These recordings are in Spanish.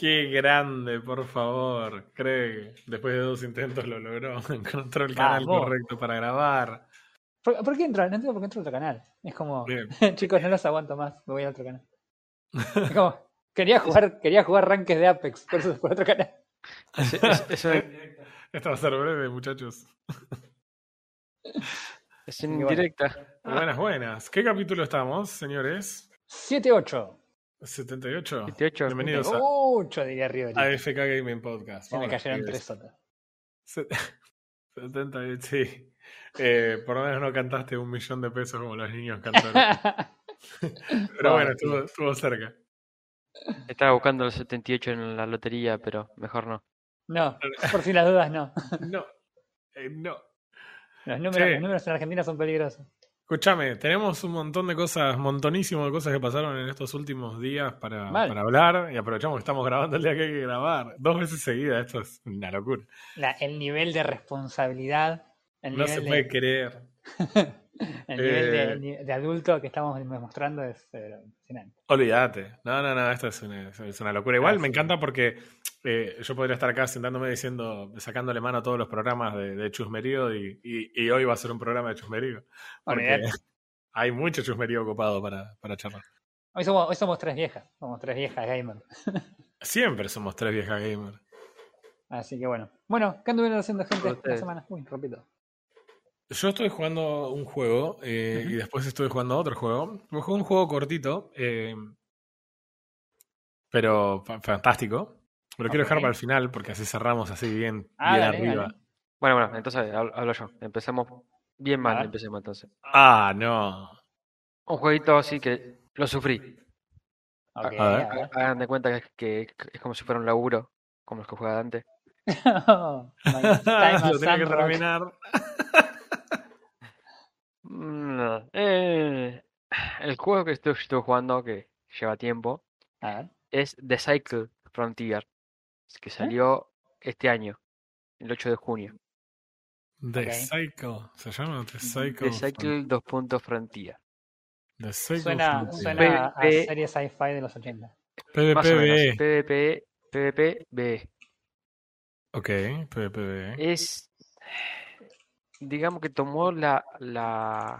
Qué grande, por favor. Craig, después de dos intentos lo logró. Encontró el canal correcto para grabar. ¿Por, por qué entro? No entiendo por qué entro a otro canal. Es como, chicos, no los aguanto más, me voy a otro canal. Es como, quería jugar, quería jugar ranques de Apex, por eso por otro canal. Es- es- es un- Esto va a ser breve, muchachos. es en directa. Buenas, buenas. ¿Qué capítulo estamos, señores? 7-8. 78. 78. Bienvenidos a 8 diría River. AFK Gaming Podcast. Se me cayeron tres sotas. Se- 78, sí. Eh, por lo menos no cantaste un millón de pesos como los niños cantaron. Pero bueno, estuvo, estuvo cerca. Estaba buscando los 78 en la lotería, pero mejor no. no, por si las dudas, no. No, eh, no. Los números, Sí. los números en Argentina son peligrosos. Escúchame, tenemos un montón de cosas, montonísimo de cosas que pasaron en estos últimos días para, para hablar y aprovechamos que estamos grabando el día que hay que grabar. Dos veces seguidas, esto es una locura. La- el nivel de responsabilidad, el No nivel, se de, puede creer. el nivel de, Eh. de adulto que estamos mostrando es eh, impresionante. Olvídate. No, no, no, esto es una, es una locura. Igual Ah, me sí. porque porque eh, yo podría estar acá sentándome diciendo, sacándole mano a todos los programas de, de chusmerío y, y- y hoy va a ser un programa de chusmerío. Porque hay mucho chusmerío ocupado para, para charlar. Hoy somos, hoy somos tres viejas, somos tres viejas gamers. Siempre somos tres viejas gamers. Así que bueno. Bueno, ¿qué anduvieron haciendo gente esta semana? Uy, repito. Yo estoy jugando un juego eh, y después estuve jugando otro juego. Jugué un juego cortito, eh, pero fa- fantástico. Me lo quiero dejar para el final porque así cerramos así bien, Ah, bien dale, arriba. dale. Bueno, bueno, entonces hablo, hablo yo. Empecemos bien mal, Ah. empecemos entonces. Ah, no. Un jueguito así que lo sufrí. Ok, A ver. a ver. Hagan de cuenta que, que es como si fuera un laburo, como los que jugaba antes. Time lo tenía que terminar. Mm, eh, el juego que estoy, estoy jugando, que lleva tiempo, A ver. es The Cycle Frontier, que salió este año, el 8 de junio. The Ok. Cycle. ¿Se llama The Cycle? The Cycle 2. puntos Frontier. The Cycle Suena, Frontier. suena a serie sci-fi de los 80. Más o menos. PvPB. PvP, PvP, B. Ok, PvPB. Es. Digamos que tomó la, la,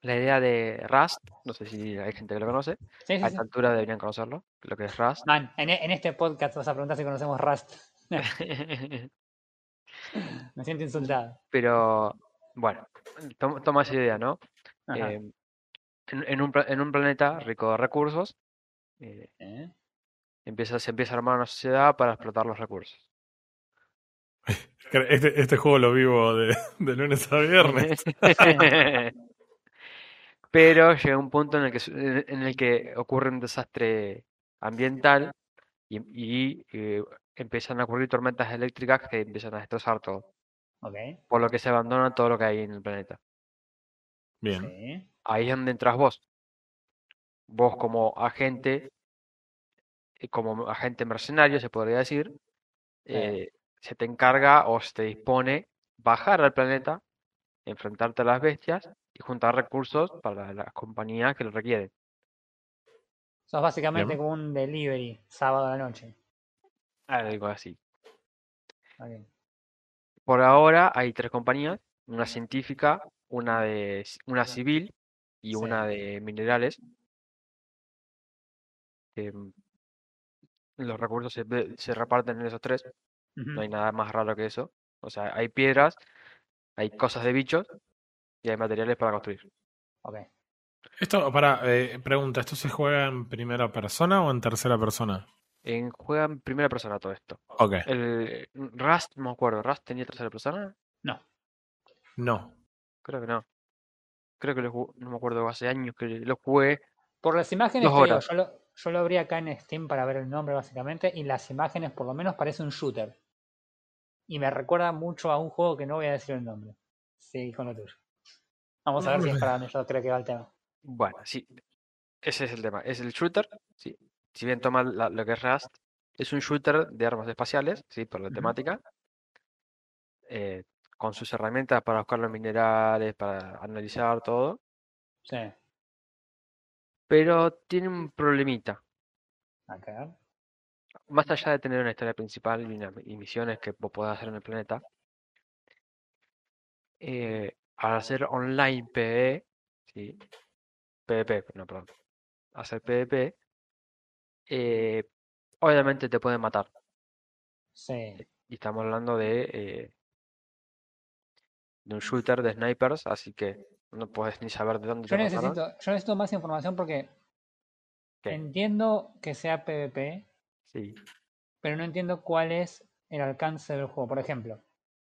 la idea de Rust. No sé si hay gente que lo conoce. Sí, A sí. esta altura deberían conocerlo. Lo que es Rust. Man, en, e- en este podcast vas a preguntar si conocemos Rust. Me siento insultado. Pero bueno, tom- toma esa idea, ¿no? Eh, en, en un, en un planeta rico de recursos, eh, ¿Eh? empieza, se empieza a armar una sociedad para explotar los recursos. Este, este juego lo vivo de, de lunes a viernes. Pero llega un punto en el que, en el que ocurre un desastre ambiental y, y, eh, empiezan a ocurrir tormentas eléctricas que empiezan a destrozar todo, por lo que se abandona todo lo que hay en el planeta. Bien. Sí. Ahí es donde entras vos. Vos como agente, eh, como agente mercenario, se podría decir, eh, se te encarga o se te dispone bajar al planeta, enfrentarte a las bestias y juntar recursos para las compañías que lo requieren. Sos básicamente Bien. como un delivery sábado a la noche. Algo así. Por ahora hay tres compañías, una científica, una de una civil y Sí. una de minerales. mm, los recursos se, se reparten en esos tres, No hay nada más raro que eso. O sea, hay piedras, hay cosas de bichos y hay materiales para construir. Ok. Esto, para, eh, pregunta, ¿esto se juega en primera persona o en tercera persona? En, juega en primera persona todo esto. Ok. El Rust, no me acuerdo, ¿Rust tenía tercera persona? No. No. Creo que no. Creo que lo jugué- no me acuerdo, hace años que lo jugué. Por las imágenes, Dos digo, yo, lo, yo lo abrí acá en Steam para ver el nombre básicamente, y las imágenes por lo menos parece un shooter. Y me recuerda mucho a un juego que no voy a decir el nombre. Sí, con lo tuyo. Vamos a ver si es para donde yo creo que va el tema. Bueno, sí, ese es el tema. Es el shooter, sí. Si bien toma la- lo que es Rust, es un shooter de armas espaciales, sí, por la temática. eh, con sus herramientas para buscar los minerales, para analizar todo. Sí. Pero tiene un problemita. Acá. Más allá de tener una historia principal y, una- y misiones que vos podés hacer en el planeta, eh, al hacer online PvE, ¿sí? PvP, no, perdón, hacer PvP, eh, obviamente te pueden matar. Sí. Y estamos hablando de, eh, de un shooter de snipers, así que no puedes ni saber de dónde Yo te necesito, yo necesito más información porque ¿Qué? entiendo que sea PvP, Sí. pero no entiendo cuál es el alcance del juego. Por ejemplo,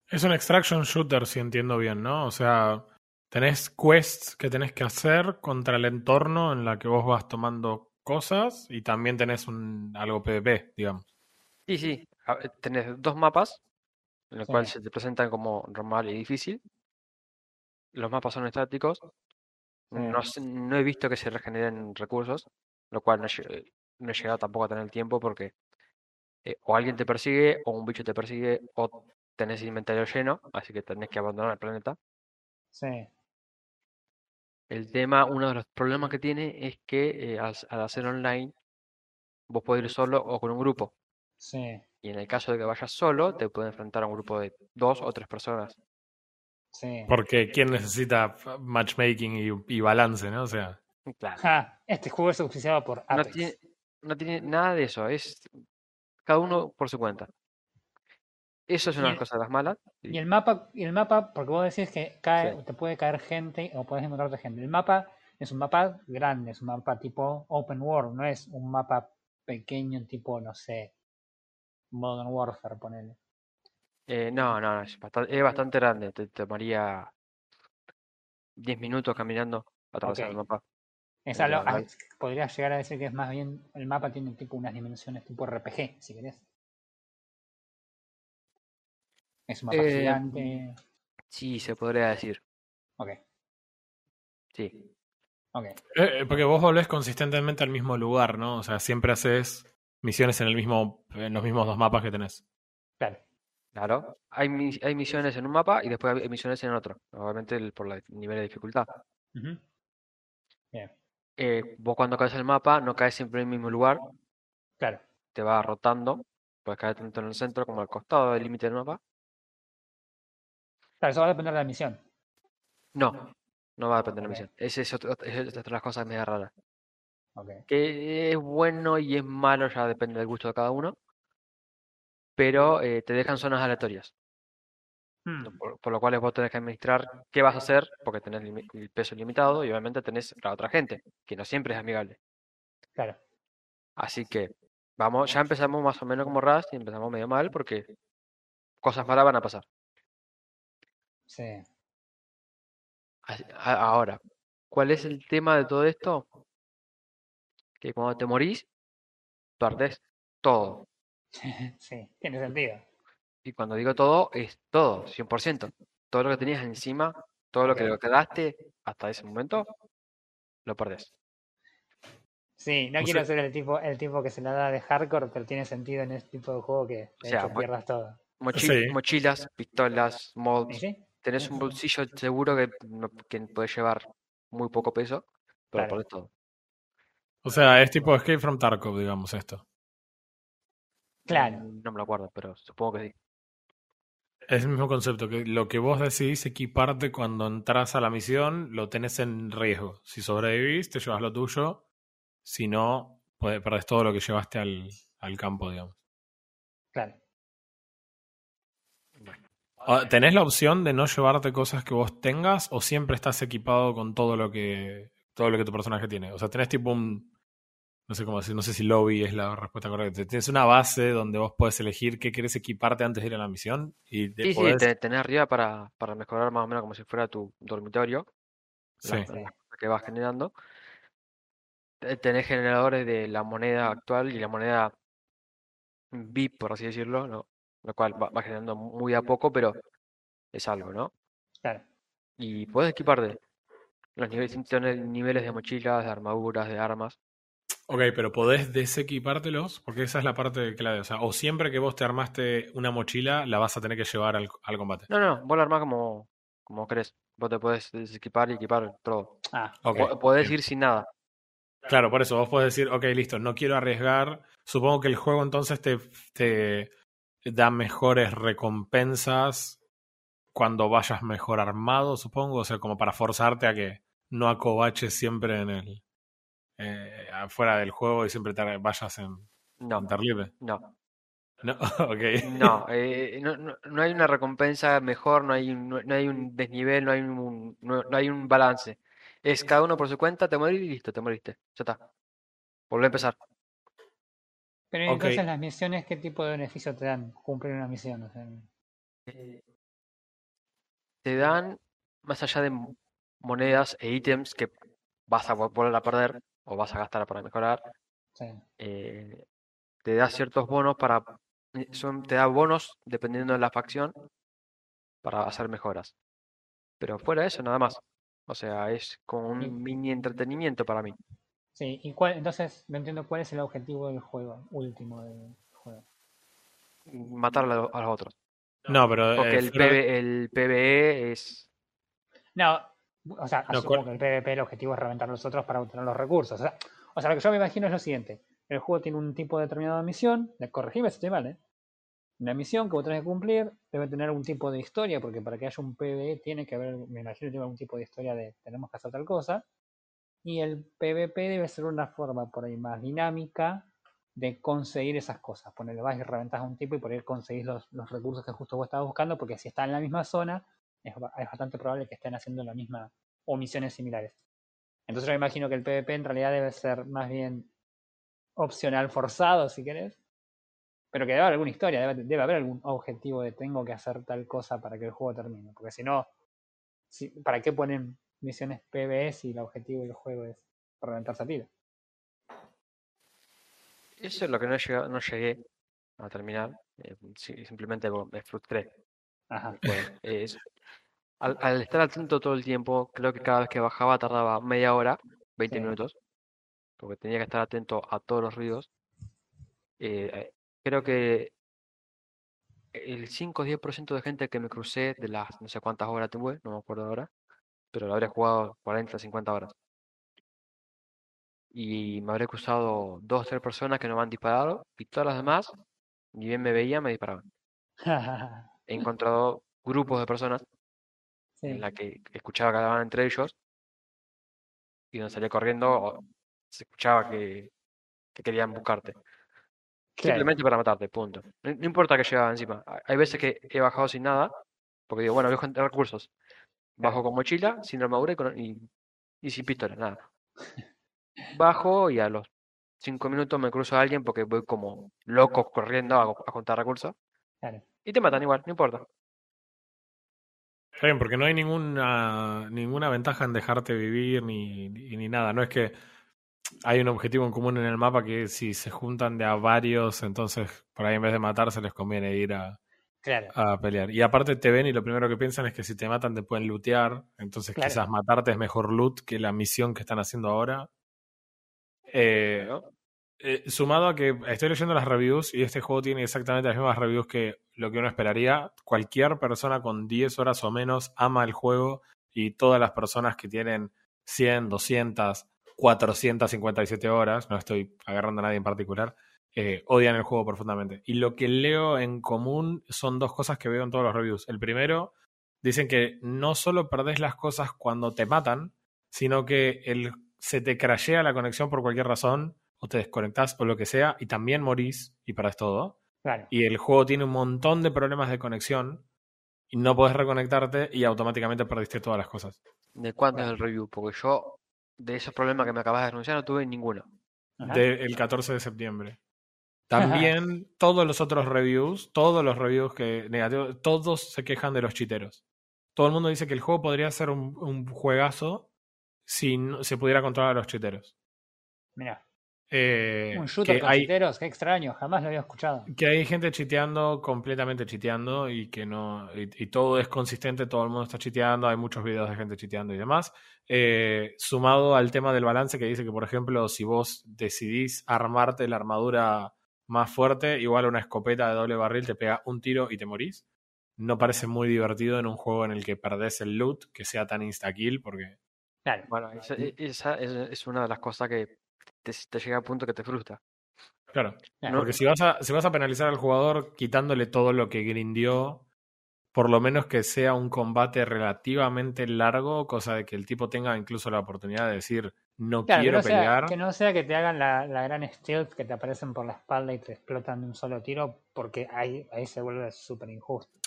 Es un extraction shooter, si entiendo bien, ¿no? O sea, tenés quests que tenés que hacer contra el entorno en la que vos vas tomando cosas y también tenés un algo PvP, digamos. Sí, sí. Tenés dos mapas, en los Sí. cuales se te presentan como normal y difícil. Los mapas son estáticos. No, no he visto que se regeneren recursos, lo cual no, no he llegado tampoco a tener tiempo porque eh, o alguien te persigue, o un bicho te persigue, o tenés el inventario lleno, así que tenés que abandonar el planeta. sí, El tema, uno de los problemas que tiene es que eh, al, al hacer online, vos podés ir solo o con un grupo. sí, Y en el caso de que vayas solo, te puede enfrentar a un grupo de dos o tres personas. sí. Porque quién necesita matchmaking y, y balance, ¿no? O sea, Claro. Ah, este juego es auspiciado por No Apex. tiene, no tiene nada de eso, es cada uno por su cuenta. Eso es una de el- las cosas malas. Y el mapa, y el mapa, porque vos decís que cae, Sí. te puede caer gente o puedes encontrarte gente. El mapa es un mapa grande, es un mapa tipo open world, no es un mapa pequeño tipo, no sé, Modern Warfare, ponele. Eh, no, no, no, es bastante, es bastante grande. Te tomaría 10 minutos caminando atravesar el Ok. mapa. Es algo- ah, vale. podría llegar a decir que es más bien, el mapa tiene tipo unas dimensiones tipo RPG, si querés. Es un mapa Eh, gigante. Sí, se podría decir. Ok, Sí. ok. eh, eh, porque vos volvés consistentemente al mismo lugar, ¿no? O sea, siempre haces misiones en el mismo, en los mismos dos mapas que tenés. Claro. Claro. Hay, hay misiones en un mapa y después hay misiones en otro. Obviamente el- por el nivel de dificultad. Bien, Eh, vos cuando caes en el mapa no caes siempre en el mismo lugar, claro. te va rotando. Puedes caer tanto en el centro como al costado del límite del mapa. Claro, eso va a depender de la misión. No, no va a depender de la misión. Esa es otra de las cosas medio raras. Ok. Que es bueno y es malo, ya depende del gusto de cada uno. Pero eh, te dejan zonas aleatorias. Hmm, Por, por lo cual vos tenés que administrar qué vas a hacer, porque tenés el peso limitado y obviamente tenés la otra gente, que no siempre es amigable. Claro. Así que vamos, ya empezamos más o menos como Rust y empezamos medio mal porque cosas malas van a pasar. Sí. Así- a- Ahora, ¿cuál es el tema de todo esto? Que cuando te morís, perdés todo. sí, tiene sentido. Y cuando digo todo, es todo, 100%. Todo lo que tenías encima, todo lo que Ok. quedaste hasta ese momento, lo perdés. Sí, no O quiero ser el tipo, el tipo que se la da de hardcore, pero tiene sentido en este tipo de juego que de sea, hecho bu- pierdas todo. Mochi- Sí. Mochilas, pistolas, ¿Y mods. sí? Tenés un bolsillo seguro que, que puede llevar muy poco peso, pero Claro. perdés todo. O sea, es tipo Escape from Tarkov, digamos, esto. Claro. No me lo acuerdo, pero supongo que sí. Es el mismo concepto, que lo que vos decidís equiparte cuando entras a la misión, lo tenés en riesgo. Si sobrevivís, te llevas lo tuyo. Si no, pues, perdés todo lo que llevaste al, al campo, digamos. Claro. ¿Tenés la opción de no llevarte cosas que vos tengas o siempre estás equipado con todo lo que todo lo que tu personaje tiene? O sea, tenés tipo un no sé cómo decir, no sé si lobby es la respuesta correcta. Tienes una base donde vos podés elegir qué querés equiparte antes de ir a la misión y te Sí, sí, te- tenés arriba para, para mejorar más o menos como si fuera tu dormitorio, Sí. las, las cosas que vas generando. Te- Tenés generadores de la moneda actual y la moneda VIP, por así decirlo, ¿no? Lo cual va, va generando muy a poco, pero es algo, ¿no? Claro. Y puedes equiparte los niveles, niveles de mochilas, de armaduras, de armas. Ok, pero podés desequipártelos, porque esa es la parte clave. O sea, o siempre que vos te armaste una mochila, la vas a tener que llevar al, al combate. No, no, vos la armás como, como querés. Vos te podés desequipar y equipar todo. Ah, Ok, Po- Podés bien. ir sin nada. Claro, por eso vos podés decir, ok, listo, no quiero arriesgar supongo que el juego entonces te, te da mejores recompensas cuando vayas mejor armado, supongo. O sea, como para forzarte a que no acobaches siempre en el. Eh, afuera del juego y siempre te vayas en, No, en libre. no, No, no, eh, no, no, no hay una recompensa mejor, no hay, un- no, no hay un desnivel, no hay un, no, no hay un balance. Es cada uno por su cuenta, te morís y listo, te moriste. Ya está. Volvé a empezar. Pero entonces las misiones, ¿qué tipo de beneficio te dan cumplir una misión? O sea, Te dan, más allá de mo- monedas e ítems que vas a vo- volver a perder o vas a gastar para mejorar, sí. eh, te da ciertos bonos para, eh, son, te da bonos dependiendo de la facción para hacer mejoras. Pero fuera de eso, nada más. O sea, es como un mini entretenimiento para mí. Sí, y cuál, entonces no entiendo cuál es el objetivo del juego, último del juego. Matar a lo- a los otros. No, pero. Porque eh, el, PV el PvE es... No, o sea, No, asumo que el PvP el objetivo es reventar a los otros para obtener los recursos. O sea, o sea, lo que yo me imagino es lo siguiente. El juego tiene un tipo determinado de misión, corregime si estoy mal, ¿eh? Una misión que vos tenés que cumplir debe tener un tipo de historia, porque para que haya un PvE tiene que haber, me imagino, tiene algún tipo de historia de tenemos que hacer tal cosa. Y el PvP debe ser una forma por ahí más dinámica de conseguir esas cosas. Ponerle vas y reventas a un tipo y por ahí conseguís los, los recursos que justo vos estabas buscando, porque si está en la misma zona, es, ba- es bastante probable que estén haciendo la misma o misiones similares. Entonces yo imagino que el PvP en realidad debe ser más bien opcional forzado, si querés. Pero que debe haber alguna historia, debe, debe haber algún objetivo de tengo que hacer tal cosa para que el juego termine. Porque si no, ¿para qué ponen misiones PvE si el objetivo del juego es reventarse a tiro? Eso es lo que no, llega- no llegué a terminar. eh, simplemente me frustré. Ajá. Bueno, es- al, al estar atento todo el tiempo, creo que cada vez que bajaba tardaba media hora, 20 Sí. minutos, porque tenía que estar atento a todos los ruidos. Eh, eh, creo que el 5 o 10% de gente que me crucé de las no sé cuántas horas tuve, no me acuerdo ahora, pero lo habré jugado 40, 50 horas. Y me habré cruzado dos o tres personas que no me han disparado, y todas las demás, ni bien me veían, me disparaban. He encontrado grupos de personas sí. en la que escuchaba que hablaban entre ellos y donde salía corriendo se escuchaba que, que querían buscarte. Claro. Simplemente para matarte, punto. No, no importa que llegaba encima. Hay- veces que he bajado sin nada, porque digo, bueno, voy a juntar recursos. Bajo con mochila, sin armadura y, con- y, y sin pistola, nada. Bajo y a los cinco minutos me cruzo a alguien porque voy como loco corriendo a, a juntar recursos. Claro. Y te matan igual, no importa. Está bien, porque no hay ninguna, ninguna ventaja en dejarte vivir ni, ni, ni nada. No es que hay un objetivo en común en el mapa que si se juntan de a varios, entonces por ahí en vez de matarse les conviene ir a, Claro. a pelear. Y aparte te ven y lo primero que piensan es que si te matan te pueden lootear. Entonces Claro. quizás matarte es mejor loot que la misión que están haciendo ahora. Eh, ¿no? Eh, sumado a que estoy leyendo las reviews y este juego tiene exactamente las mismas reviews que lo que uno esperaría. Cualquier persona con 10 horas o menos ama el juego y todas las personas que tienen 100, 200, 457 horas, no estoy agarrando a nadie en particular, eh, odian el juego profundamente. Y lo que leo en común son dos cosas que veo en todos los reviews. El primero, dicen que no solo perdés las cosas cuando te matan, sino que el, se te crashea la conexión por cualquier razón, o te desconectás o lo que sea, y también morís, y para todo. Claro. Y el juego tiene un montón de problemas de conexión, y no podés reconectarte, y automáticamente perdiste todas las cosas. ¿De cuándo es el review? Porque yo, de esos problemas que me acabas de anunciar, no tuve ninguno. Del 14 de septiembre. También todos los otros reviews, todos los reviews que negativos, todos se quejan de los chiteros. Todo el mundo dice que el juego podría ser un, un juegazo si no- se pudiera controlar a los chiteros. Mira, Eh, un shooter que con hay, chiteros, qué extraño, jamás lo había escuchado. que hay gente chiteando, completamente chiteando, y que no. Y, y todo es consistente, todo el mundo está chiteando, hay muchos videos de gente chiteando y demás. Eh, sumado al tema del balance que dice que, por ejemplo, si vos decidís armarte la armadura más fuerte, igual una escopeta de doble barril te pega un tiro y te morís. No parece muy divertido en un juego en el que perdés el loot, que sea tan insta-kill, porque Claro. Bueno, esa, esa es, es una de las cosas que te, te llega a punto que te frustra. Claro. Porque si vas, a, si vas a penalizar al jugador quitándole todo lo que grindió, por lo menos que sea un combate relativamente largo, cosa de que el tipo tenga incluso la oportunidad de decir no Claro, que quiero no, sea, pelear. que no sea que te hagan la, la gran stealth que te aparecen por la espalda y te explotan de un solo tiro, porque ahí, ahí se vuelve súper injusto.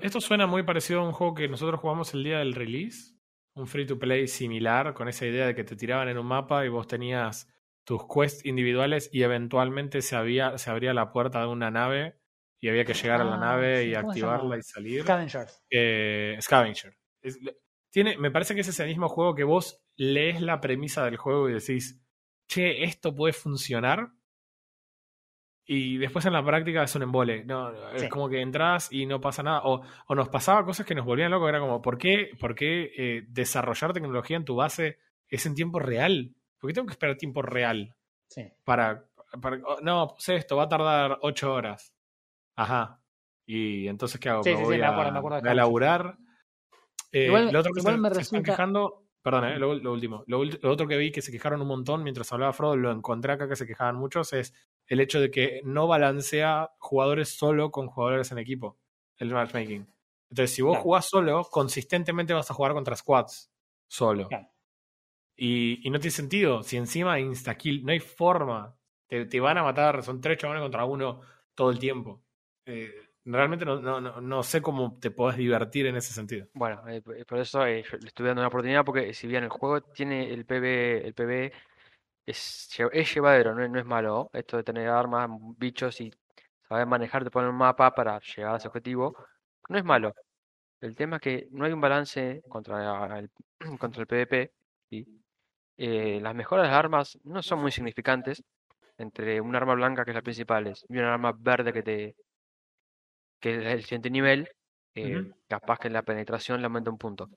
Esto suena muy parecido a un juego que nosotros jugamos el día del release, un free to play similar, con esa idea de que te tiraban en un mapa y vos tenías tus quests individuales y eventualmente se, había, se abría la puerta de una nave y había que llegar a la Ah, nave sí, y ¿cómo se activarla y salir. Scavengers. Eh, Scavenger. Es- tiene, me parece que es ese mismo juego que vos lees la premisa del juego y decís, che, esto puede funcionar. Y después en la práctica es un embole. No, es como que entras y no pasa nada. O, o nos pasaba cosas que nos volvían locos. Era como, ¿por qué, por qué eh, desarrollar tecnología en tu base es en tiempo real? ¿Por qué tengo que esperar tiempo real? Sí. para, para- oh, no, puse esto, va a tardar ocho horas. Ajá. Y entonces, ¿qué hago? Sí, me sí, sí, voy me a, me acuerdo a laburar. Eh, Igual- lo otro que igual se, me se están quejando, perdón, eh, lo, lo último. Lo otro que vi que se quejaron un montón mientras hablaba Frodo, lo encontré acá que se quejaban muchos, es el hecho de que no balancea jugadores solo con jugadores en equipo, el matchmaking. Entonces, si vos Claro. jugás solo, consistentemente vas a jugar contra squads solo. Claro. Y, y no tiene sentido. Si encima insta-kill, no hay forma. Te, te van a matar, son tres chavales contra uno todo el tiempo. Eh, realmente no, no, no, no sé cómo te podés divertir en ese sentido. Bueno, eh, p- por eso eh, le estuve dando una oportunidad porque si bien el juego tiene el PB, el PB es, es llevadero, no, no es malo. Esto de tener armas, bichos y saber manejarte por un mapa para llegar a ese objetivo, no es malo. El tema es que no hay un balance contra el, contra el PvP. Eh, las mejoras de las armas no son muy significantes entre un arma blanca, que es la principal, y un arma verde que te que es el siguiente nivel, eh, capaz que la penetración le aumenta un punto.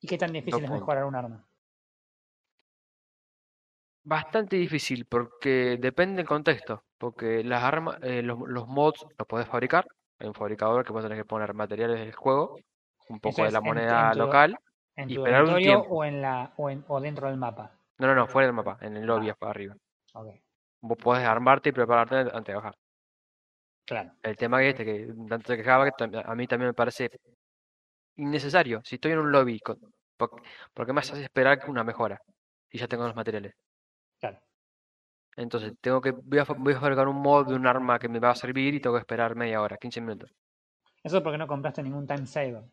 ¿Y qué tan difícil es mejorar un arma? Bastante difícil porque depende del contexto. Porque las armas, eh, los, los mods los podés fabricar. Hay un fabricador que vos tenés que poner materiales del juego, un poco Eso de la moneda en tu- local. ¿En tu esperar un dormitorio o, en la, o, en- o dentro del mapa? No, no, no, fuera del mapa, en el lobby Ah. para arriba. Ok, Vos podés armarte y prepararte antes de bajar. claro. El tema que este, que tanto te quejaba, que a mí también me parece innecesario. Si estoy en un lobby, con, por, ¿por qué me haces esperar una mejora? Y ya tengo los materiales. Claro. Entonces, tengo que, voy a, voy a fabricar un mod de un arma que me va a servir y tengo que esperar media hora, 15 minutos. Eso es porque no compraste ningún time saver.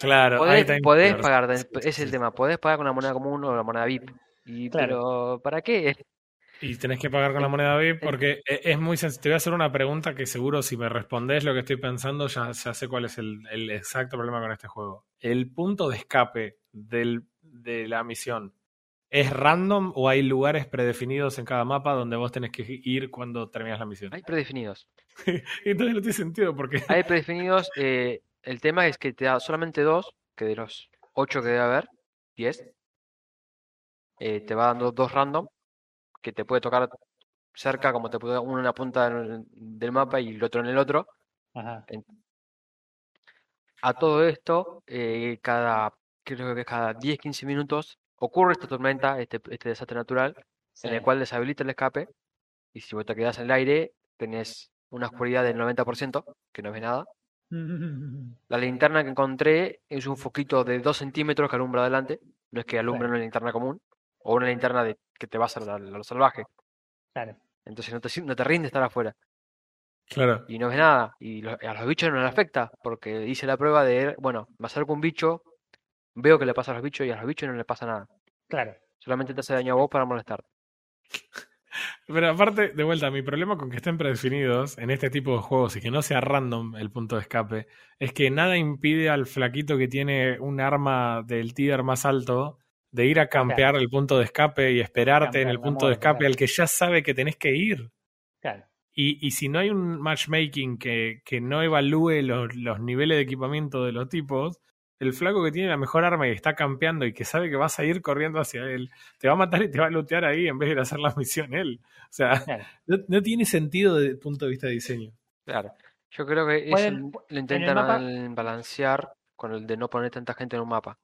Claro, Podés, ahí podés pagar, es el tema, podés pagar con la moneda común o la moneda VIP. Y, Claro. Pero, ¿para qué? Y tenés que pagar con la moneda VIP porque e- es muy sencillo. Te voy a hacer una pregunta que seguro si me respondés lo que estoy pensando ya, ya sé cuál es el, el exacto problema con este juego. ¿El punto de escape del, de la misión es random o hay lugares predefinidos en cada mapa donde vos tenés que ir cuando terminas la misión? Hay predefinidos. Entonces no tiene sentido porque... Hay predefinidos. eh, el tema es que te da solamente dos, que de los ocho que debe haber, 10, eh, te va dando dos random, que te puede tocar cerca, como te puede uno en la punta del, del mapa y el otro en el otro. Ajá. A todo esto, eh, cada, creo que cada 10-15 minutos ocurre esta tormenta, este, este desastre natural, en el cual deshabilita el escape. Y si vos te quedás en el aire, tenés una oscuridad del 90%, que no ves nada. La linterna que encontré es un foquito de 2 centímetros que alumbra adelante. No es que alumbra una linterna común o una linterna de, que te vas a, la- a lo salvaje. Claro. Entonces no te, si- no te rinde estar afuera Claro. y no ves nada. Y lo- a los bichos no les afecta porque hice la prueba de, bueno, me acerco a un bicho, veo que le pasa a los bichos y a los bichos no les pasa nada. Claro. Solamente te hace daño a vos para molestar. Pero aparte, de vuelta, mi problema con que estén predefinidos en este tipo de juegos y que no sea random el punto de escape es que nada impide al flaquito que tiene un arma del tíder más alto de ir a campear el punto de escape y esperarte en el punto de escape claro. al que ya sabe que tenés que ir. Claro. Y, y si no hay un matchmaking que, que no evalúe los, los niveles de equipamiento de los tipos, el flaco que tiene la mejor arma y está campeando y que sabe que vas a ir corriendo hacia él, te va a matar y te va a lootear ahí en vez de ir a hacer la misión él. O sea, Claro. no, no tiene sentido desde el punto de vista de diseño. Claro. Yo creo que eso Pueden- lo el intentan balancear con el de no poner tanta gente en un mapa.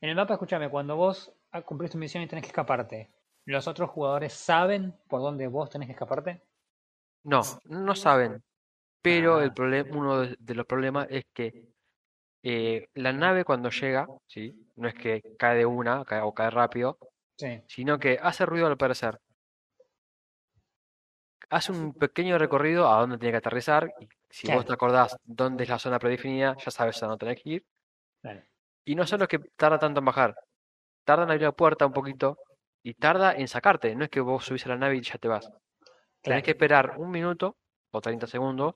En el mapa, escúchame, cuando vos ah, cumplís tu misión y tenés que escaparte, ¿Los otros jugadores saben por dónde vos tenés que escaparte? No, no saben. Pero el Ah. problema, uno de, de los problemas es que eh, la nave cuando llega, ¿sí? No es que cae de una cae- o cae rápido, Sí. sino que hace ruido al parecer. Hace un pequeño recorrido a dónde tiene que aterrizar. Y si vos te acordás dónde es la zona predefinida, ya sabes a dónde tenés que ir. Claro. Y no solo es que tarda tanto en bajar, tarda en abrir la puerta un poquito y tarda en sacarte. No es que vos subís a la nave y ya te vas. Tenés Claro. que esperar un minuto o 30 segundos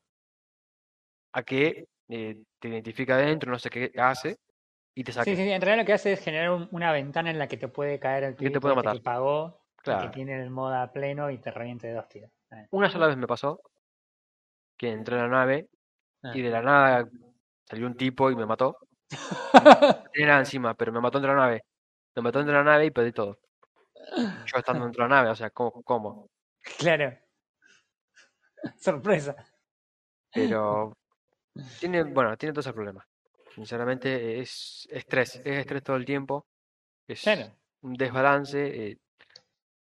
a que eh, te identifica adentro, no sé qué hace, y te saque. Sí, sí, sí, en realidad lo que hace es generar un- una ventana en la que te puede caer el Que te puede este matar. que pagó, Claro. que tiene el modo a pleno y te reviente de dos tiros. Una sola vez me pasó que entré en la nave ah. y de la nada salió un tipo y me mató. No tenía nada encima, pero me mató dentro de la nave. Me mató dentro de la nave y perdí todo. Yo estando dentro de la nave, o sea, ¿cómo? cómo? Claro. Sorpresa. Pero tiene, bueno, tiene todos esos problemas. Sinceramente es estrés, es estrés todo el tiempo. Es Claro. un desbalance. eh,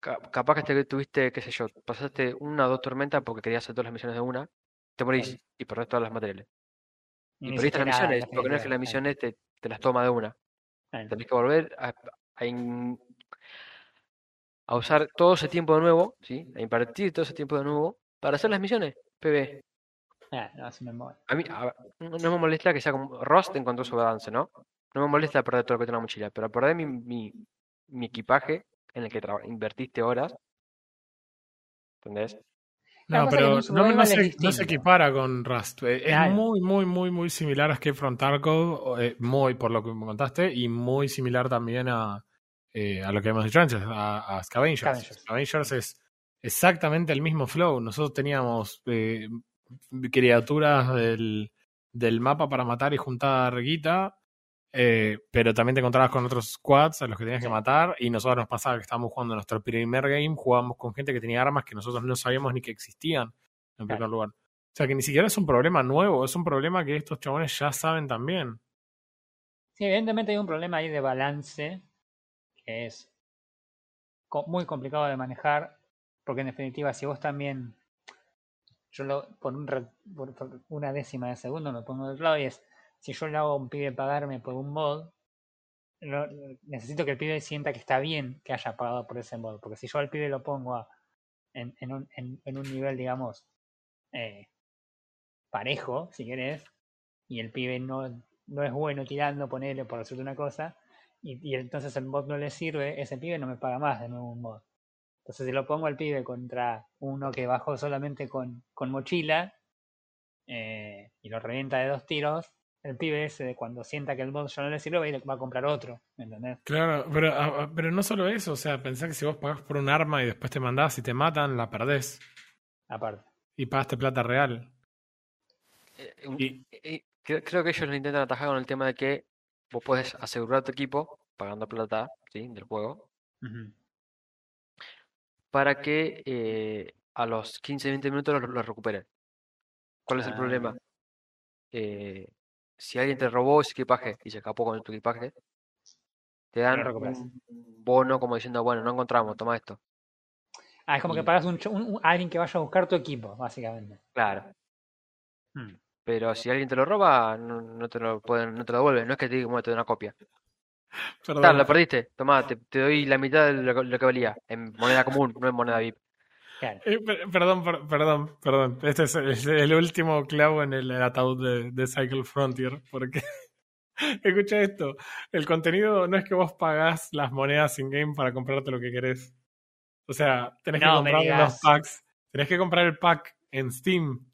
ca- capaz que te tuviste, qué sé yo, pasaste una o dos tormentas porque querías hacer todas las misiones de una, te morís y perdés todas las materiales. Y, perdiste las misiones, porque no es que las misiones te, te las toma de una. claro. Tenés que volver a, a in- a usar todo ese tiempo de nuevo, ¿sí? A invertir todo ese tiempo de nuevo para hacer las misiones, PB. No, se me. A mí a- no no me molesta que sea como Rust encontró su balance, ¿no? No me molesta perder todo lo que tengo en la mochila, pero perder mi, mi, mi equipaje en el que invertiste horas, ¿entendés? No, pero no, se, no se distinto. equipara con Rust. Eh, Es Claro. muy, muy, muy, muy similar a Escape from Tarkov, eh, muy por lo que me contaste, y muy similar también a, eh, a lo que hemos dicho antes, a, a Scavengers. Scavengers. Scavengers es exactamente el mismo flow. Nosotros teníamos eh, criaturas del, del mapa para matar y juntar guita, eh, pero también te encontrabas con otros squads a los que tenías que matar y nosotros nos pasaba que estábamos jugando nuestro primer game, jugábamos con gente que tenía armas que nosotros no sabíamos ni que existían en Claro. primer lugar. O sea que ni siquiera es un problema nuevo, es un problema que estos chabones ya saben también. Sí, evidentemente hay un problema ahí de balance que es muy complicado de manejar, porque en definitiva, si vos también, yo lo, por, un por- una décima de segundo lo pongo del lado y es, si yo le hago a un pibe pagarme por un mod, necesito que el pibe sienta que está bien que haya pagado por ese mod, porque si yo al pibe lo pongo a- en, un, en- un nivel, digamos, eh, parejo, si querés, y el pibe no, no es bueno tirando, ponerle por decirte una cosa, y entonces el mod no le sirve, ese pibe no me paga más de nuevo un mod. Entonces si lo pongo al pibe contra uno que bajó solamente con, con mochila eh, y lo revienta de dos tiros, el pibe ese cuando sienta que el mod ya no le sirve va a, ir- va a comprar otro, ¿me entendés? Claro, pero, a- a- pero no solo eso, o sea, pensá que si vos pagás por un arma y después te mandás y te matan, la perdés. Aparte. Y pagaste plata real. Eh, Y, eh, creo, creo que ellos lo intentan atajar con el tema de que vos podés asegurar tu equipo pagando plata, ¿sí? Del juego, Ujú. Para que eh, a los 15-20 minutos lo, lo recuperen. ¿Cuál es el Ah. problema? Eh, si alguien te robó ese equipaje y se escapó con tu equipaje, te dan recuperas. un bono como diciendo, bueno, no encontramos, toma esto. Ah, es como que pagas un, un- alguien que vaya a buscar tu equipo, básicamente. Claro. Hmm. Pero si alguien te lo roba, no, no te lo pueden, no te lo devuelven. No es que te digan, bueno, te doy una copia. perdón, lo perdiste. Tomá, te, te doy la mitad de lo, que- lo que valía. En moneda común, no en moneda VIP. Claro. Eh, per- perdón, per- perdón, perdón. Este es el, es el último clavo en el ataúd de, de Cycle Frontier. Porque, escucha esto: el contenido no es que vos pagás las monedas in-game para comprarte lo que querés. O sea, tenés que No comprar los packs. Tenés que comprar el pack en Steam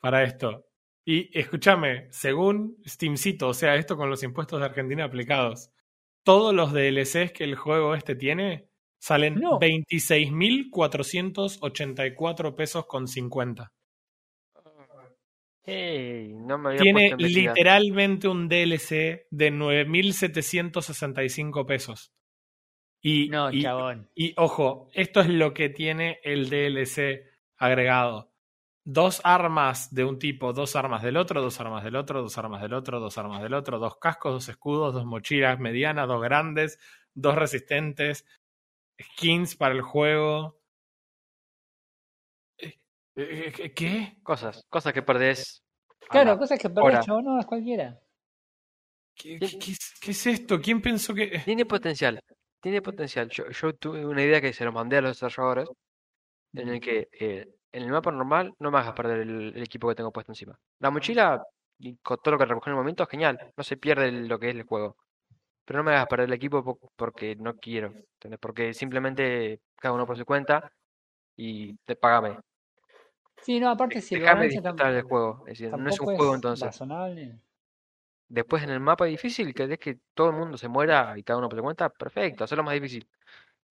para esto. Y escúchame, según Steamcito, o sea, esto con los impuestos de Argentina aplicados, todos los DLCs que el juego este tiene salen No. 26.484 pesos con 50. Hey, no me había Tiene literalmente un DLC de 9.765 pesos. Y, No, y- chabón. y ojo, esto es lo que tiene el DLC agregado. Dos armas de un tipo, dos armas del otro, dos armas del otro, dos armas del otro, dos armas del otro, dos cascos, dos escudos, dos mochilas medianas, dos grandes, dos resistentes. skins para el juego. Eh, eh, eh, ¿Qué? Cosas, cosas que perdés. Claro, cosas que perdés, chavo, no, es cualquiera. ¿Qué, qué- qué es, qué es esto? ¿Quién pensó que.? Tiene potencial, tiene potencial. Yo, yo tuve una idea que se lo mandé a los desarrolladores, en el que eh, en el mapa normal no me hagas perder el, el equipo que tengo puesto encima. La mochila, y con todo lo que recogí en el momento, genial, no se pierde lo que es el juego. Pero no me hagas perder el equipo po- porque no quiero, ¿entendés? Porque simplemente cada uno por su cuenta y te pagame. Sí, no, aparte si el Déjame disfrutar del juego. Es decir, no es un juego es entonces. razonable. Después en el mapa difícil, que es que todo el mundo se muera y cada uno por su cuenta, perfecto, hacerlo más difícil.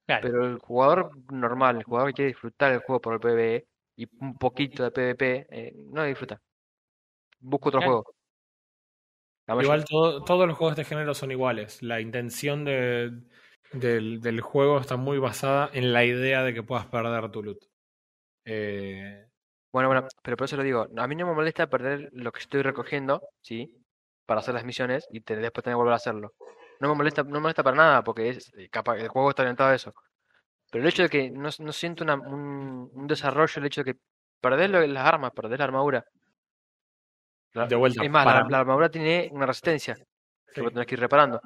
Claro. Pero el jugador normal, el jugador que quiere disfrutar el juego por el PvE y un poquito de PvP, eh, no disfruta. Busca otro Claro. juego. Igual todo- todos los juegos de este género son iguales. La intención de- del, del juego está muy basada en la idea de que puedas perder tu loot. Eh, Bueno, bueno, pero por eso lo digo, a mí no me molesta perder lo que estoy recogiendo, ¿sí? Para hacer las misiones y te- después tener que volver a hacerlo. No me molesta, no me molesta para nada, porque es eh, capaz, el juego está orientado a eso. Pero el hecho de que no, no siento una- un, un desarrollo, el hecho de que perdés lo- las armas, perdés la armadura. La- de vuelta, es más, la, para, la armadura tiene una resistencia que sí, tenés que ir reparando.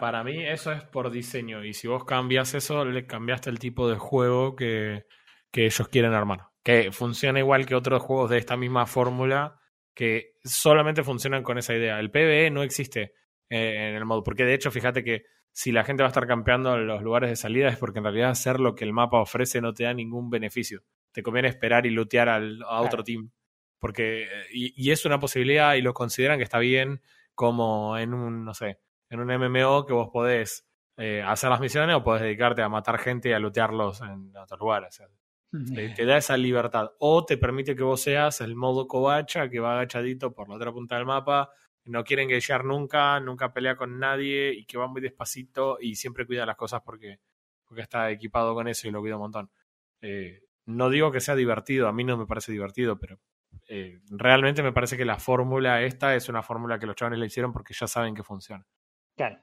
para mí eso es por diseño. Y si vos cambias eso, le cambiaste el tipo de juego que, que ellos quieren armar. Que funciona igual que otros juegos de esta misma fórmula que solamente funcionan con esa idea. El PvE no existe eh, en el modo. Porque de hecho, fíjate que si la gente va a estar campeando en los lugares de salida es porque en realidad hacer lo que el mapa ofrece no te da ningún beneficio. Te conviene esperar y lootear al, a otro team. Porque, eh, y, y es una posibilidad y lo consideran que está bien como en un, no sé, en un MMO que vos podés eh, hacer las misiones o podés dedicarte a matar gente y a lootearlos en otros lugares. O sea, te, te da esa libertad. O te permite que vos seas el modo covacha que va agachadito por la otra punta del mapa, no quiere engagear nunca, nunca pelea con nadie y que va muy despacito y siempre cuida las cosas porque, porque está equipado con eso y lo cuida un montón. Eh, no digo que sea divertido, a mí no me parece divertido, pero eh, realmente me parece que la fórmula esta es una fórmula que los chavales la hicieron porque ya saben que funciona. Claro.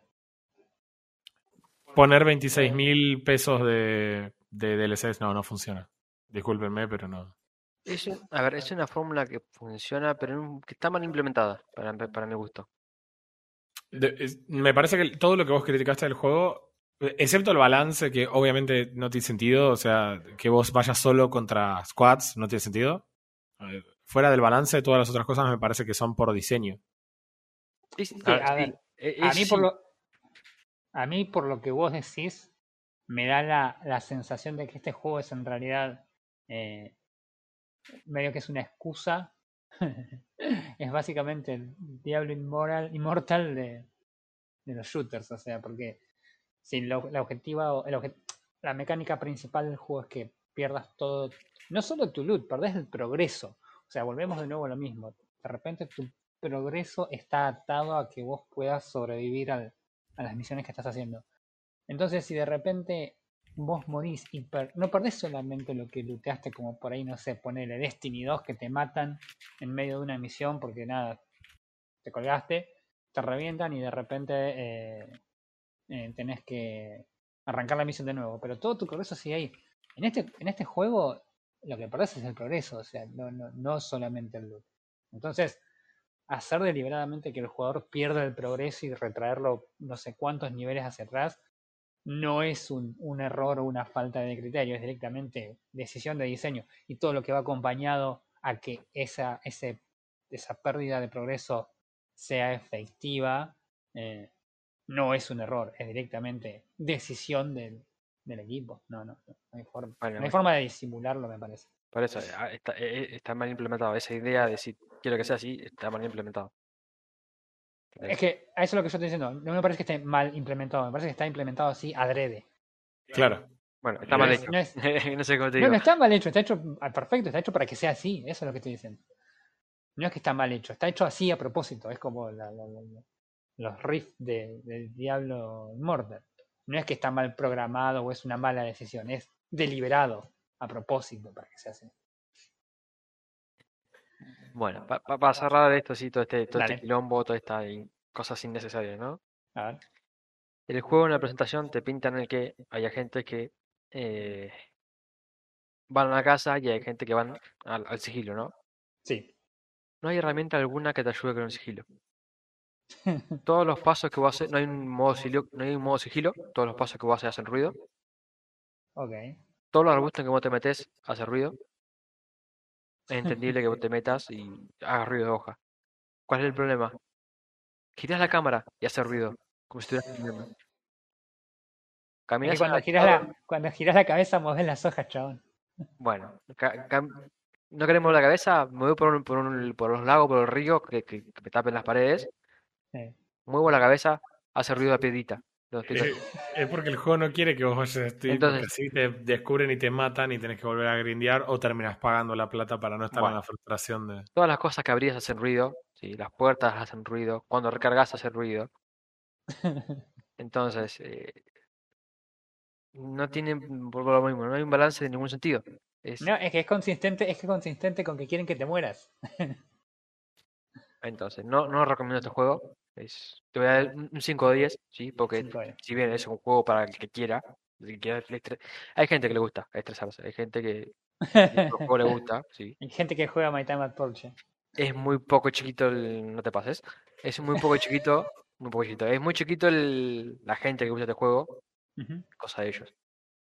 Poner 26 mil pesos de, de DLCs no, no funciona. Discúlpenme, pero no. Es un- a ver, es una fórmula que funciona, pero en- que está mal implementada, para, para mi gusto. De- es- me parece que todo lo que vos criticaste del juego, eh, excepto el balance, que obviamente no tiene sentido, o sea, que vos vayas solo contra squads, no tiene sentido. Eh, Fuera del balance, todas las otras cosas me parece que son por diseño. Sí, sí, Sí, a ver, a sí, ver, e- A es mí, por lo, a mí, por lo que vos decís, me da la, la sensación de que este juego es en realidad eh, medio que es una excusa. es básicamente el diablo inmoral, inmortal de, de los shooters. O sea, porque si la, objetiva, la mecánica principal del juego es que pierdas todo, no solo tu loot, perdés el progreso. O sea, volvemos de nuevo a lo mismo. De repente tu progreso está atado a que vos puedas sobrevivir al- a las misiones que estás haciendo. Entonces, si de repente vos morís y per- no perdés solamente lo que looteaste, como por ahí, no sé, ponele Destiny 2 que te matan en medio de una misión porque nada, te colgaste, te revientan y de repente eh, eh, tenés que arrancar la misión de nuevo. Pero todo tu progreso sigue ahí. En este, en este juego, lo que perdés es el progreso, o sea, no, no, no solamente el loot. Entonces, hacer deliberadamente que el jugador pierda el progreso y retraerlo no sé cuántos niveles hacia atrás no es un, un error o una falta de criterio, es directamente decisión de diseño y todo lo que va acompañado a que esa, ese, esa pérdida de progreso sea efectiva eh, no es un error, es directamente decisión del, del equipo. No, no, no, no hay forma. Bueno, no hay bueno. forma de disimularlo, me parece. por eso ah, está, eh, eh, está mal implementado. Esa idea de si quiero que sea así, está mal implementado. Es que a eso es lo que yo estoy diciendo. No me parece que esté mal implementado, me parece que está implementado así adrede. Claro. Bueno, está No mal es- hecho. no es- no sé cómo te No, digo. no está mal hecho, está hecho perfecto, está hecho para que sea así, eso es lo que estoy diciendo. No es que está mal hecho, está hecho así a propósito, es como la- la- la- la- los riffs de, del Diablo Immortal. No es que está mal programado o es una mala decisión, es deliberado a propósito para que sea así. Bueno, pa- pa- para cerrar esto, sí, todo este, todo este quilombo, todas estas cosas innecesarias, ¿no? A ver. el juego en la presentación te pintan el que haya gente que eh, van a la casa y hay gente que van al, al sigilo, ¿no? Sí. No hay herramienta alguna que te ayude con el sigilo. Todos los pasos que vos haces, no hay un modo sigilo, no hay un modo sigilo, todos los pasos que vos haces hacen ruido. ok. Todos los arbustos en que vos te metes hacen ruido. Es entendible que vos te metas y hagas ruido de hoja. ¿Cuál es el problema? Girás la cámara y hace ruido, como si estuvieras Caminás que cuando giras, la, cuando giras la cabeza moves las hojas, chabón. Bueno, no queremos la cabeza, me voy por, un- por, un- por los lagos, por los ríos que, que- que me tapen las paredes. Sí. Muevo la cabeza, hace ruido la piedrita. Los Eh, es porque el juego no quiere que vos vayas a Steam, Entonces- porque así te descubren y te matan y tenés que volver a grindear o terminas pagando la plata para no estar en la frustración de... Todas las cosas que abrías hacen ruido, ¿sí? Las puertas hacen ruido, cuando recargas hace ruido. Entonces, eh, no tienen, por lo mismo, no hay un balance de ningún sentido. Es, No, es que es consistente, es que es consistente con que quieren que te mueras. Entonces, no, no recomiendo este juego. Es, te voy a dar un un 5 de 10, ¿sí? Porque de- si bien es un juego para el que quiera, el que quiera hay gente que le gusta estresarse, hay gente que el juego le gusta, sí. Hay gente que juega My Time at Porsche. Es muy poco chiquito el, no te pases, es muy poco chiquito, muy poco chiquito, es muy chiquito el, la gente que gusta este juego, cosa de ellos.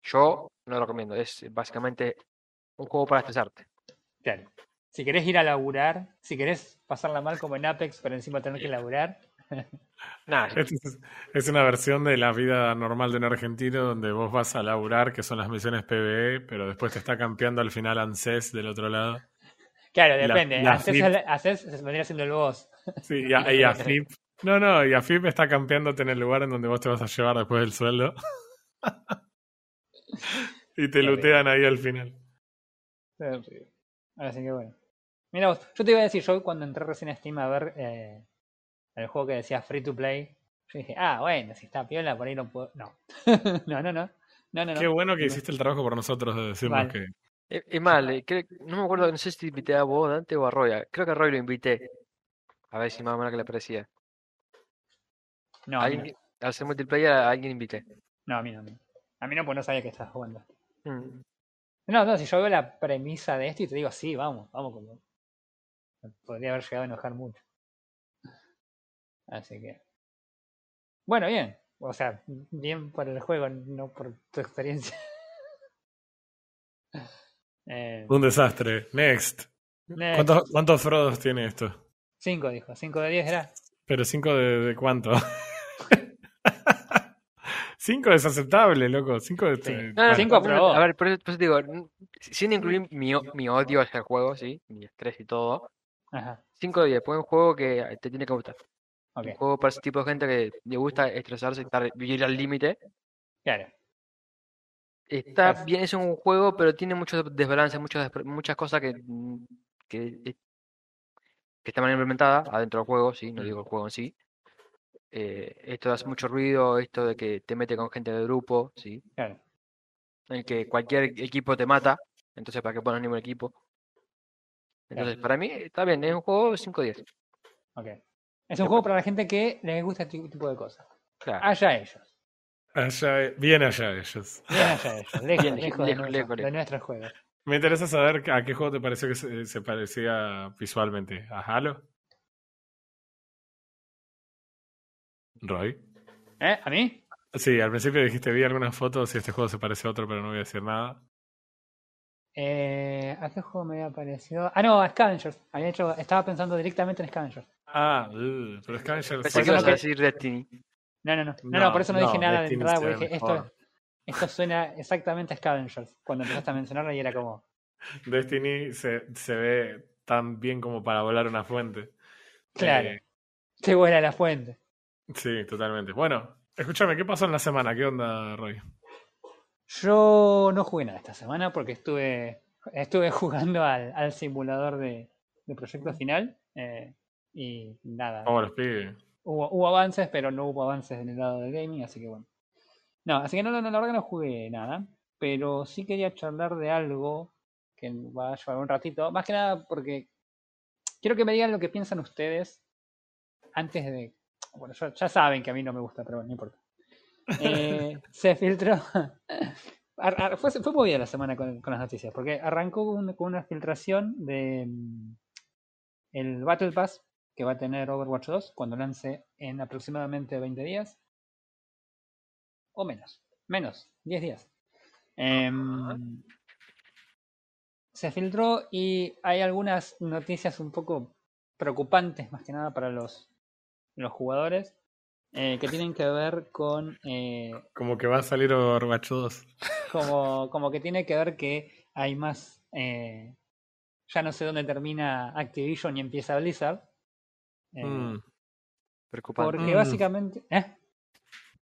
Yo no lo recomiendo, es básicamente un juego para estresarte. Claro. Si querés ir a laburar, si querés pasarla mal como en Apex, pero encima tener que laburar, Es, es una versión de la vida normal de un argentino donde vos vas a laburar, que son las misiones PvE, pero después te está campeando al final ANSES del otro lado. claro, La- depende. la flip. el- haces- vendría siendo el boss. Sí, y a, y a Flip. No, no, y a Flip está campeándote en el lugar en donde vos te vas a llevar después del sueldo. y te lutean ahí al final. Así que bueno. Mira vos, yo te iba a decir, yo cuando entré recién a Steam a ver eh, el juego que decía free to play, yo dije, ah, bueno, si está piola, por ahí no puedo. No. no, no, no. No, no, no. Qué bueno que hiciste el trabajo por nosotros de decirnos Vale. que. es, mal, eh, creo- no me acuerdo, no sé si te invité a vos, Dante o a Roy, creo que a Roy lo invité, a ver si más o menos que le parecía. No, a mí al hacer multiplayer a alguien invité. no. A mí no. A mí, a mí no, pues no sabía que estabas jugando. Mm. No, no, si yo veo la premisa de esto y te digo, sí, vamos, vamos como. Podría haber llegado a enojar mucho. Así que. Bueno, bien. O sea, bien por el juego, no por tu experiencia. eh, Un desastre. Next. next. ¿Cuántos, cuántos Frodos tiene esto? Cinco, dijo. Cinco de diez era. Pero cinco de, de cuánto? cinco es aceptable, loco. Cinco de. Sí. No, no, Cinco no, aprobó. A ver, por eso, por eso te digo, sin incluir mi, o- mi odio hacia el juego, sí, mi estrés y todo, Ajá. 5 de 10, pues es un juego que te tiene que gustar. Un juego para ese tipo de gente que le gusta estresarse, estar, vivir al límite. Claro. Está Claro. bien, es un juego, pero tiene muchos desbalances, muchas, muchas cosas que, que, eh, que están mal implementadas adentro del juego, sí, no digo el juego en sí. Eh, esto hace mucho ruido, esto de que te mete con gente del grupo, sí. Claro. En el que cualquier equipo te mata, entonces ¿para qué pones ningún equipo? Entonces, para mí está bien, es un juego 5-10. Ok. Es un juego para la gente que les gusta este tipo de cosas. Claro. Allá ellos. Allá, bien allá ellos. Bien allá ellos. Lejos, Bien, lejos, lejos, de, lejos, de nuestros juegos. Me interesa saber a qué juego te pareció que se, se parecía visualmente. ¿A Halo? ¿Roy? ¿Eh? ¿A mí? Sí, al principio dijiste vi algunas fotos y este juego se parece a otro, pero no voy a decir nada. Eh, ¿A qué juego me había parecido? Ah, no, a Scavengers. Había hecho, estaba pensando directamente en Scavengers. Ah, uh, pero Scavenger Pensé que ibas no a decir Destiny. No, no, no. No, no, No, por eso no, no, dije nada de entrada, se porque dije, esto, esto suena exactamente a Scavengers. Cuando empezaste a mencionarlo y era como, Destiny se, se ve tan bien como para volar una fuente. claro, Eh, qué buena la fuente. sí, totalmente. Bueno, escúchame, ¿qué pasó en la semana? ¿Qué onda, Roy? Yo no jugué nada esta semana porque estuve, estuve jugando al, al simulador de, de proyecto final eh, y nada. Hubo, hubo avances, pero no hubo avances en el lado del gaming, así que bueno. No, así que no, no, no, la verdad que no jugué nada. Pero sí quería charlar de algo que va a llevar un ratito. Más que nada porque quiero que me digan lo que piensan ustedes antes de. Bueno, ya, ya saben que a mí no me gusta, pero bueno, no importa. Eh, se filtró. Fue, fue movida la semana con, las noticias, porque arrancó con, con una filtración de mm, el Battle Pass que va a tener Overwatch 2 cuando lance en aproximadamente 20 días. O menos. Menos, 10 días. Em, se filtró y hay algunas noticias un poco preocupantes, más que nada para los, los jugadores, eh, que tienen que ver con eh, Como que va a salir Overwatch 2. como, como que tiene que ver que hay más. eh, ya no sé dónde termina Activision y empieza Blizzard. eh, Mm. Preocupante. Porque Mm. básicamente. ¿eh?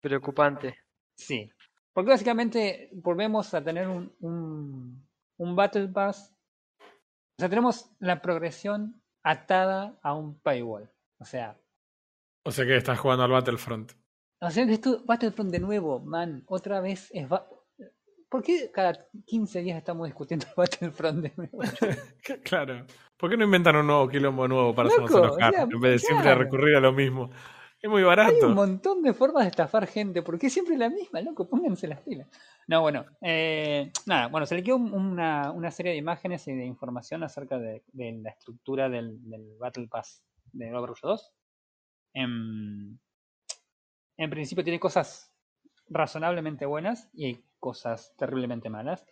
Preocupante. Sí. Porque básicamente volvemos a tener un, un, un Battle Pass. O sea, tenemos la progresión atada a un paywall. O sea, O sea que estás jugando al Battlefront. o sea que esto Battlefront de nuevo, man, otra vez es. ¿Por qué cada 15 días estamos discutiendo Battlefront de nuevo? Claro. ¿Por qué no inventan un nuevo quilombo nuevo para hacernos Loco, enojar? en vez de siempre recurrir a lo mismo. Es muy Hay un barato. montón de formas de estafar gente. ¿Por qué siempre la misma, loco? Pónganse las pilas. No, bueno. eh, nada, bueno, se le quedó una, una serie de imágenes y de información acerca de, de la estructura del, del Battle Pass de Overwatch 2. En, en principio tiene cosas razonablemente buenas y hay cosas terriblemente malas.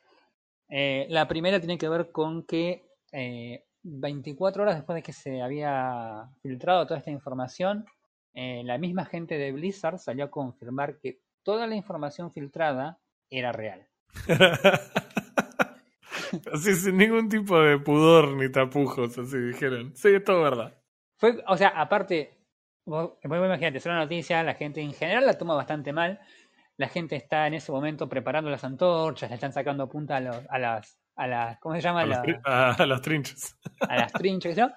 Eh, la primera tiene que ver con que eh, 24 horas después de que se había filtrado toda esta información, eh, la misma gente de Blizzard salió a confirmar que toda la información filtrada era real. Así sin ningún tipo de pudor ni tapujos, así dijeron. Sí, es todo verdad. Fue, o sea, aparte, vos, vos imagínate, es una noticia, la gente en general la toma bastante mal. La gente está en ese momento preparando las antorchas, le están sacando punta a, los, a las, a las, ¿cómo se llama? A La- tri- a- a los trinches. a las sé yo,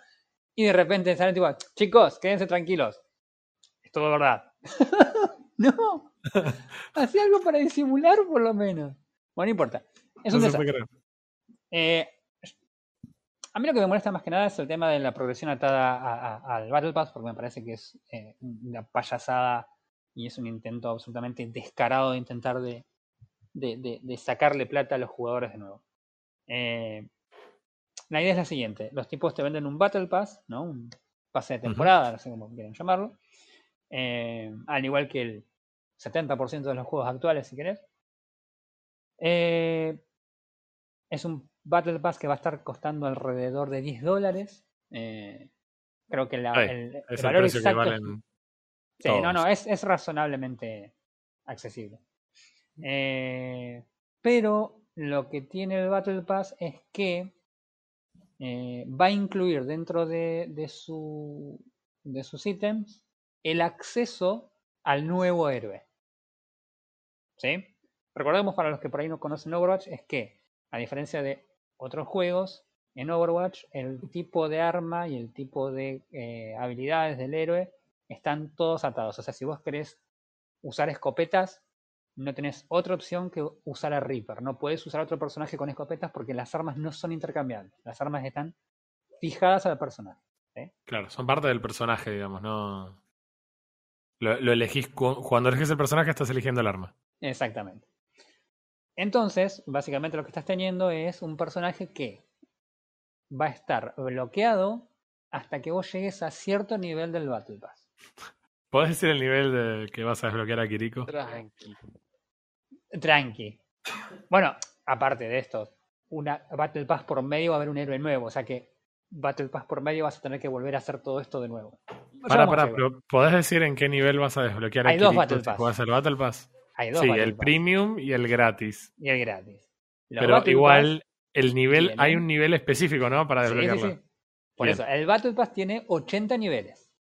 y de repente salen tipo, chicos, quédense tranquilos. Es todo verdad. no, hacía algo para disimular por lo menos. Bueno, no importa. Es un No desastre. Eh, a mí lo que me molesta más que nada es el tema de la progresión atada a- a- al Battle Pass, porque me parece que es eh, una payasada y es un intento absolutamente descarado de intentar de, de- de- de sacarle plata a los jugadores de nuevo. Eh, la idea es la siguiente: los tipos te venden un Battle Pass, ¿no? Un pase de temporada, no sé cómo quieren llamarlo, eh, al igual que el 70% de los juegos actuales, si querés. Eh, es un Battle Pass que va a estar costando alrededor de 10 dólares. Eh, creo que la- Ay, el, el Es el valor precio que exacto. valen. Sí, no, no, es, es razonablemente accesible. Eh, pero lo que tiene el Battle Pass es que eh, va a incluir dentro de, de, su, de sus ítems el acceso al nuevo héroe. ¿Sí? Recordemos para los que por ahí no conocen Overwatch, es que, a diferencia de otros juegos, en Overwatch el tipo de arma y el tipo de eh, habilidades del héroe están todos atados. O sea, si vos querés usar escopetas, no tenés otra opción que usar a Reaper. No puedes usar a otro personaje con escopetas porque las armas no son intercambiables. Las armas están fijadas al personaje. Claro, son parte del personaje, digamos, no. Lo, lo elegís cu- cuando eliges el personaje, estás eligiendo el arma. Exactamente. Entonces, básicamente lo que estás teniendo es un personaje que va a estar bloqueado hasta que vos llegues a cierto nivel del Battle Pass. ¿Podés decir el nivel de que vas a desbloquear a Kiriko? Tranqui. Tranqui. Bueno, aparte de esto, una Battle Pass por medio va a haber un héroe nuevo, o sea que Battle Pass por medio vas a tener que volver a hacer todo esto de nuevo. Ya Pará, vamos a pará, llegar. pero ¿podés decir en qué nivel vas a desbloquear a Hay dos Kiriko Battle Pass. el Battle Pass? Hay dos Sí, el Pass premium y el gratis. y el gratis. Los Pero Battle igual, el nivel, tienen- hay un nivel específico, ¿no? Para Pass- sí, sí, desbloquearlo. sí. Por Bien. eso, el Battle Pass tiene 80 niveles.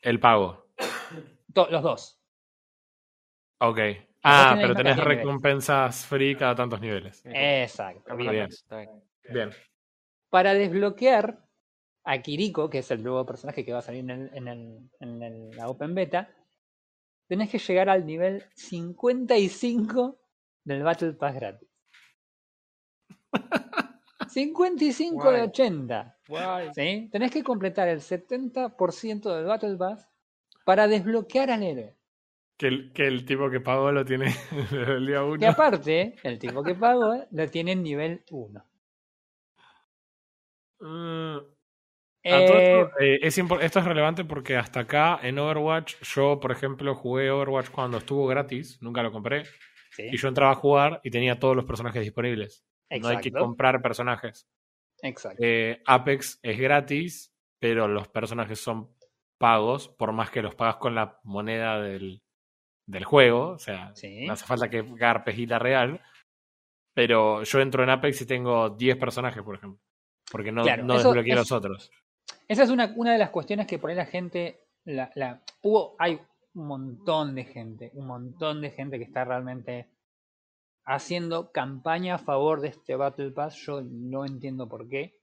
El pago. To- los dos. Ok. Ah, pero tenés recompensas free cada tantos niveles. Exacto. Está bien. bien. bien. Para desbloquear a Kiriko, que es el nuevo personaje que va a salir en, el- en, el- en el- la Open Beta, tenés que llegar al nivel 55 del Battle Pass gratis. 55 de Guay. 80. Guay. ¿sí? Tenés que completar el 70% del Battle Pass para desbloquear al héroe. Que el, que el tipo que pagó lo tiene el día 1. Y aparte, el tipo que pagó lo tiene en nivel 1. Mm, a todo Eh, esto, eh, es esto es relevante porque hasta acá en Overwatch, yo por ejemplo jugué Overwatch cuando estuvo gratis, nunca lo compré, sí, y yo entraba a jugar y tenía todos los personajes disponibles. No hay que comprar personajes. exacto. Eh, Apex es gratis, pero los personajes son pagos, por más que los pagas con la moneda del, del juego. O sea, Sí. no hace falta que garpes guita real. Pero yo entro en Apex y tengo 10 personajes, por ejemplo. Porque no, Claro, no eso desbloqueé es- los otros. Esa es una, una de las cuestiones que por ahí la gente, la, la, hubo, hay un montón de gente, un montón de gente que está realmente haciendo campaña a favor de este Battle Pass. Yo no entiendo por qué.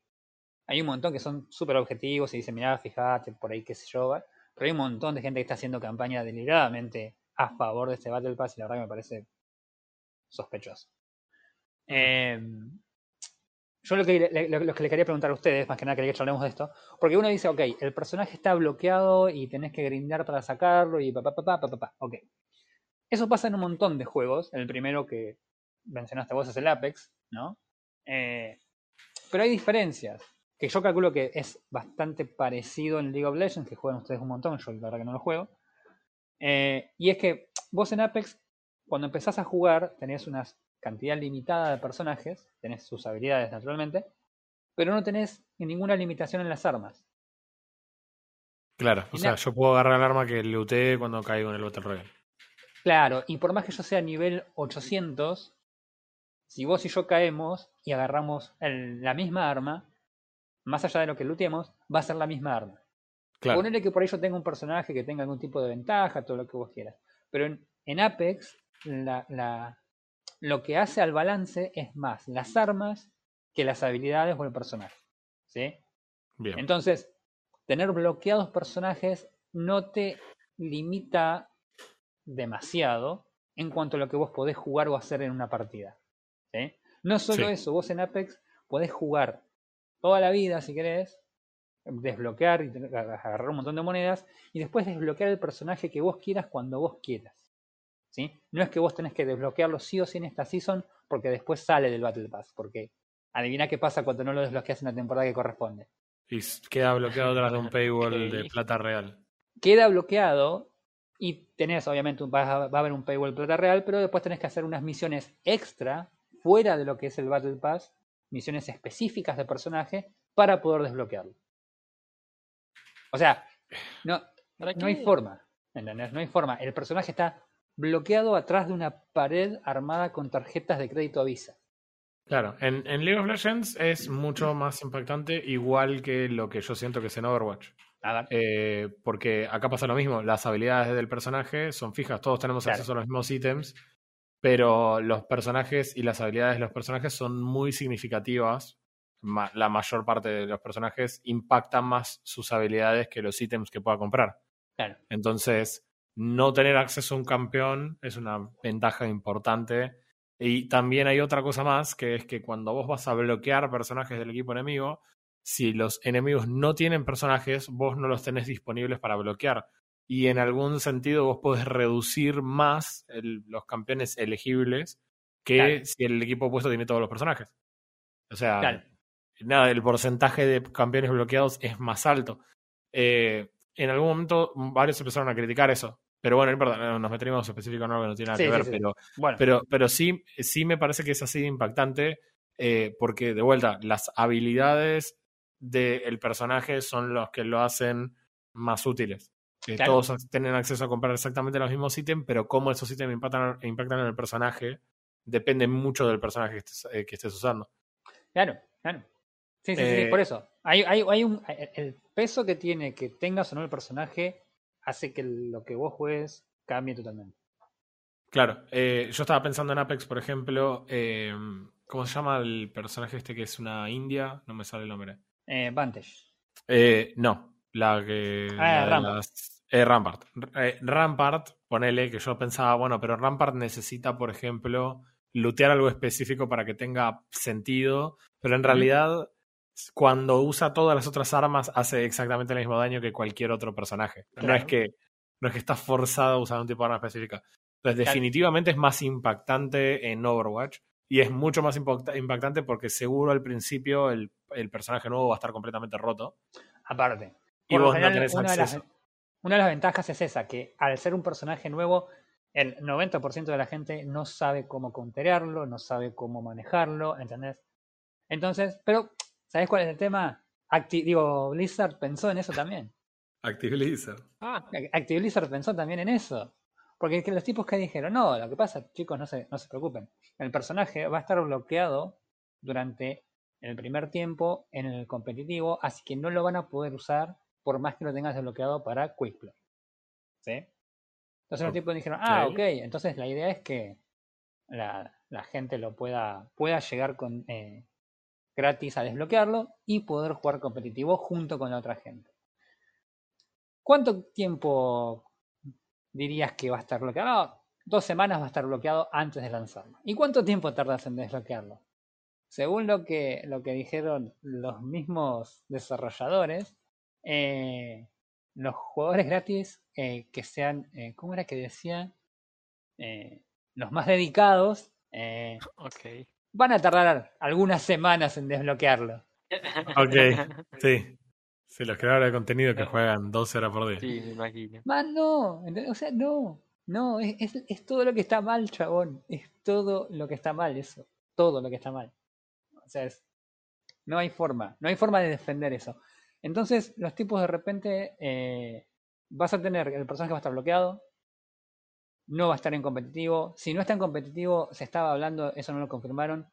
Hay un montón que son súper objetivos y dicen, mirá, fíjate, por ahí qué sé yo. Pero hay un montón de gente que está haciendo campaña deliberadamente a favor de este Battle Pass y la verdad que me parece sospechoso. Eh, yo lo que, le- lo, que le quería preguntar a ustedes, más que nada quería que charlemos de esto, porque uno dice, ok, el personaje está bloqueado y tenés que grindar para sacarlo y pa pa pa pa pa pa, pa. ok. Eso pasa en un montón de juegos. El primero que mencionaste vos es el Apex, ¿no? Eh, pero hay diferencias, que yo calculo que es bastante parecido en League of Legends, que juegan ustedes un montón, yo la verdad que no lo juego. Eh, y es que vos en Apex, cuando empezás a jugar, tenés una cantidad limitada de personajes, tenés sus habilidades naturalmente, pero no tenés ninguna limitación en las armas. Claro, o sea, yo puedo agarrar el arma que looteé cuando caigo en el Battle Royale. Claro, y por más que yo sea nivel 800, si vos y yo caemos y agarramos el- la misma arma, más allá de lo que looteemos, va a ser la misma arma. Claro, Ponele que por ahí yo tenga un personaje que tenga algún tipo de ventaja, todo lo que vos quieras. Pero en, en Apex, la, la- lo que hace al balance es más las armas que las habilidades o el personaje. ¿Sí? bien. Entonces, tener bloqueados personajes no te limita demasiado en cuanto a lo que vos podés jugar o hacer en una partida. ¿sí? No solo Sí. eso, vos en Apex podés jugar toda la vida si querés, desbloquear y agarrar un montón de monedas y después desbloquear el personaje que vos quieras cuando vos quieras. ¿Sí? No es que vos tenés que desbloquearlo sí o sí en esta season porque después sale del Battle Pass, porque adivina qué pasa cuando no lo desbloqueas en la temporada que corresponde. Y queda bloqueado tras de un paywall de plata real. queda bloqueado y tenés, obviamente, un- va a, va a haber un paywall plata real, pero después tenés que hacer unas misiones extra fuera de lo que es el Battle Pass, misiones específicas de personaje para poder desbloquearlo. O sea, no, ¿Para no hay forma, ¿entendés? No hay forma. El personaje está bloqueado atrás de una pared armada con tarjetas de crédito a Visa. Claro, en, en League of Legends es mucho más impactante, igual que lo que yo siento que es en Overwatch. Eh, porque acá pasa lo mismo, las habilidades del personaje son fijas, todos tenemos Claro. acceso a los mismos ítems, pero los personajes y las habilidades de los personajes son muy significativas. Ma- la mayor parte de los personajes impactan más sus habilidades que los ítems que pueda comprar. claro. Entonces, no tener acceso a un campeón es una ventaja importante. Y también hay otra cosa más, que es que cuando vos vas a bloquear personajes del equipo enemigo, si los enemigos no tienen personajes, vos no los tenés disponibles para bloquear. Y en algún sentido vos podés reducir más el- los campeones elegibles que Claro. si el equipo opuesto tiene todos los personajes. O sea, Claro. nada, el porcentaje de campeones bloqueados es más alto. Eh, en algún momento varios empezaron a criticar eso. Pero bueno, no importa, nos metimos específico en algo que no tiene nada Sí, que ver, sí. pero Bueno, pero, pero sí, sí me parece que es así de impactante eh, porque, de vuelta, las habilidades del personaje son los que lo hacen más útiles. Que Claro. Todos tienen acceso a comprar exactamente los mismos ítems, pero cómo esos ítems impactan, impactan en el personaje depende mucho del personaje que estés, eh, que estés usando. Claro, claro. Sí, sí, sí, Eh, por eso. Hay, hay, hay un, el peso que tiene que tengas o no el personaje hace que lo que vos juegues cambie totalmente. Claro, eh, yo estaba pensando en Apex, por ejemplo, eh, ¿cómo se llama el personaje este que es una india? No me sale el nombre. Eh, Vantage. Eh, no, la que. Ah, la Rampart. las- eh, Rampart. Rampart, ponele que yo pensaba, bueno, pero Rampart necesita, por ejemplo, lootear algo específico para que tenga sentido, pero en realidad, cuando usa todas las otras armas, hace exactamente el mismo daño que cualquier otro personaje. No es que no es que estás forzado a usar un tipo de arma específica. Entonces, definitivamente es más impactante en Overwatch. Y es mucho más impactante porque seguro al principio el, el, personaje nuevo va a estar completamente roto. Aparte. Y vos no tenés una acceso. De las, una de las ventajas es esa, que al ser un personaje nuevo, el 90% de la gente no sabe cómo counterarlo, no sabe cómo manejarlo, ¿entendés? Entonces, pero, ¿sabes cuál es el tema? Acti digo, Blizzard pensó en eso también. Active Blizzard. Ah, Active Blizzard pensó también en eso. Porque los tipos que dijeron, no, lo que pasa, chicos, no se, no se preocupen. El personaje va a estar bloqueado durante el primer tiempo en el competitivo, así que no lo van a poder usar por más que lo tengas desbloqueado para Quickplay. ¿Sí? Entonces los tipos dijeron, ah, ok, entonces la idea es que la, la gente lo pueda, pueda llegar con, eh, gratis a desbloquearlo y poder jugar competitivo junto con la otra gente. ¿Cuánto tiempo dirías que va a estar bloqueado? dos semanas va a estar bloqueado antes de lanzarlo. ¿Y cuánto tiempo tardas en desbloquearlo? Según lo que, lo que dijeron los mismos desarrolladores, eh, los jugadores gratis eh, que sean, eh, ¿cómo era que decían? los más dedicados okay van a tardar algunas semanas en desbloquearlo. Ok, sí. Sí, los creadores de contenido que juegan 12 horas por día. Sí, me imagino. Man, no. O sea, no. No, es, es, todo lo que está mal, chabón. Es todo lo que está mal, eso. Todo lo que está mal. O sea, es, no hay forma. No hay forma de defender eso. Entonces, los tipos de repente eh, vas a tener, el personaje va a estar bloqueado, no va a estar en competitivo. Si no está en competitivo, se estaba hablando, eso no lo confirmaron,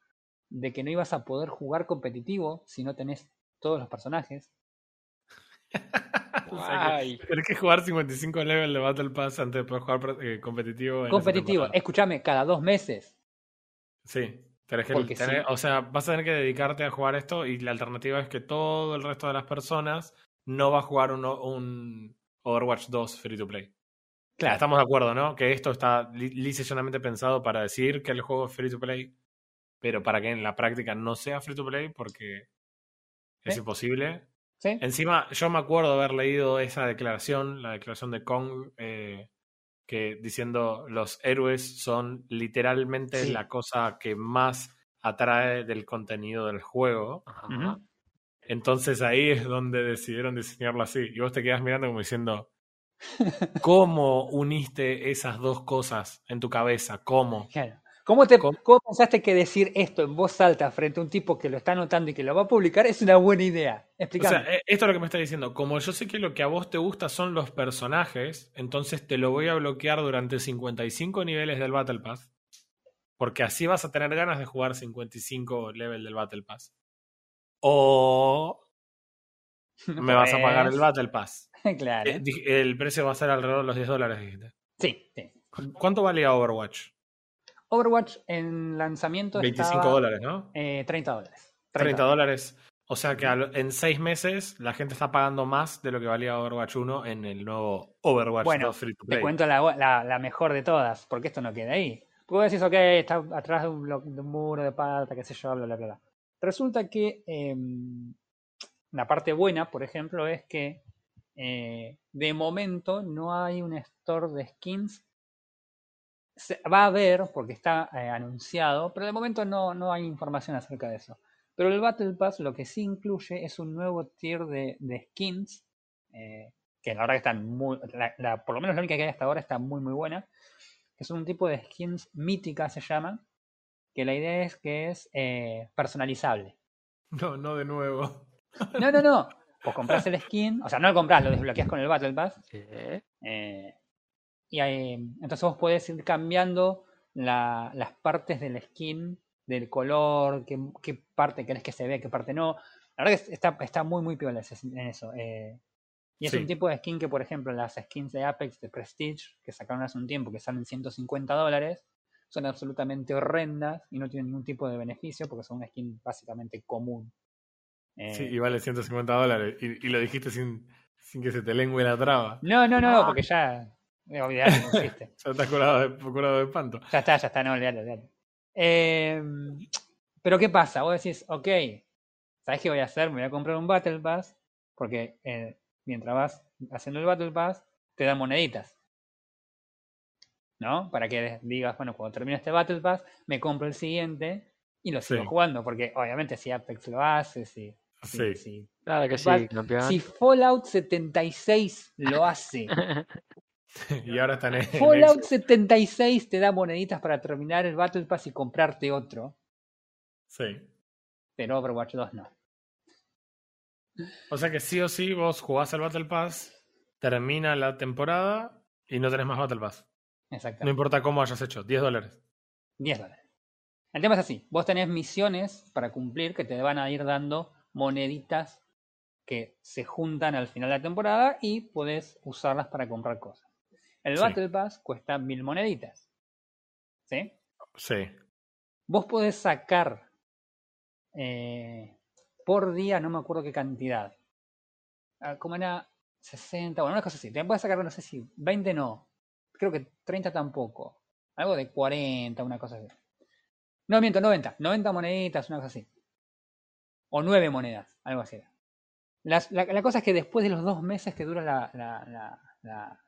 de que no ibas a poder jugar competitivo si no tenés todos los personajes. Tienes que jugar 55 level de Battle Pass antes de poder jugar eh, competitivo. competitivo, escúchame, cada dos meses. Sí, que o sea, vas a tener que dedicarte a jugar esto y la alternativa es que todo el resto de las personas no va a jugar un Overwatch 2 free to play. Claro. Estamos de acuerdo, ¿no? Que esto está licesionamente pensado para decir que el juego es free to play, pero para que en la práctica no sea free to play porque es imposible. ¿Sí? Encima, yo me acuerdo haber leído esa declaración, la declaración de Kong, eh, que diciendo los héroes son literalmente la cosa que más atrae del contenido del juego. Entonces ahí es donde decidieron diseñarlo así. Y vos te quedas mirando como diciendo, ¿Cómo uniste esas dos cosas en tu cabeza? ¿Cómo? ¿Cómo, te, ¿Cómo? pensaste que decir esto en voz alta frente a un tipo que lo está anotando y que lo va a publicar es una buena idea? Explícame. O sea, esto es lo que me está diciendo. Como yo sé que lo que a vos te gusta son los personajes, entonces te lo voy a bloquear durante 55 niveles del Battle Pass. Porque así vas a tener ganas de jugar 55 level del Battle Pass. O me vas a pagar el Battle Pass. claro. Eh, el precio va a ser alrededor de los 10 dólares, dijiste. Sí, sí. ¿Cuánto valía Overwatch? Overwatch en lanzamiento 25 dólares, ¿no? Eh, 30 dólares. 30, dólares. O sea que en 6 meses la gente está pagando más de lo que valía Overwatch 1 en el nuevo Overwatch bueno, 2 Free to Te cuento la, la, mejor de todas, porque esto no queda ahí. Porque decís, ok, está atrás de un, de un muro de pata, qué sé yo, bla, bla, bla. Resulta que eh, la parte buena, por ejemplo, es que eh, de momento no hay un store de skins. va a haber, porque está eh, anunciado, pero de momento no, no hay información acerca de eso. Pero el Battle Pass lo que sí incluye es un nuevo tier de, skins, eh, que la verdad que están muy, por lo menos la única que hay hasta ahora está muy muy buena, que son un tipo de skins míticas se llaman, que la idea es que es personalizable. No, no de nuevo. No, no, no. Vos compras el skin, o sea, no lo compras, lo desbloqueas con el Battle Pass. Eh, y ahí, entonces vos podés ir cambiando las partes del skin, del color, qué, qué, parte querés que se vea, qué parte no. La verdad que está, está muy, muy piola en eso. Eh, y es un tipo de skin que, por ejemplo, las skins de Apex, de Prestige, que sacaron hace un tiempo, que salen 150 dólares, son absolutamente horrendas y no tienen ningún tipo de beneficio porque son una skin básicamente común sí, y vale 150 dólares. Y, lo dijiste sin, sin que se te lengüe la traba. No, no, no, porque ya. Me olvidé, no existe. ya estás curado de, curado de espanto. Ya está, ya está, no, olvidate, olvidate. Eh, pero ¿qué pasa? Vos decís, ok, ¿sabes qué voy a hacer? Me voy a comprar un Battle Pass, porque eh, mientras vas haciendo el Battle Pass, te dan moneditas. ¿no? Para que digas, bueno, cuando termine este Battle Pass, me compro el siguiente y lo sigo Sí. jugando, porque obviamente si Apex lo hace, si, si- Sí. si- Claro que sí, Va- campeón. si Fallout 76 lo hace, y ahora están en, Fallout Xbox. 76 te da moneditas para terminar el Battle Pass y comprarte otro, Sí. pero Overwatch 2 no. O sea que sí o sí vos jugás el Battle Pass, termina la temporada y no tenés más Battle Pass. No Exactamente. importa cómo hayas hecho, 10 dólares. 10 dólares. El tema es así, vos tenés misiones para cumplir que te van a ir dando moneditas que se juntan al final de la temporada y podés usarlas para comprar cosas. El Sí. Battle Pass cuesta mil moneditas. ¿Sí? Sí. Vos podés sacar eh, por día, no me acuerdo qué cantidad. Ah, Como era 60, bueno, una cosa así. Te podés sacar, no sé si 20 no. Creo que 30 tampoco. Algo de 40, una cosa así. No, miento, 90. 90 moneditas, una cosa así. O 9 monedas, algo así. Las- la, la cosa es que después de los dos meses que dura la, la, la, la-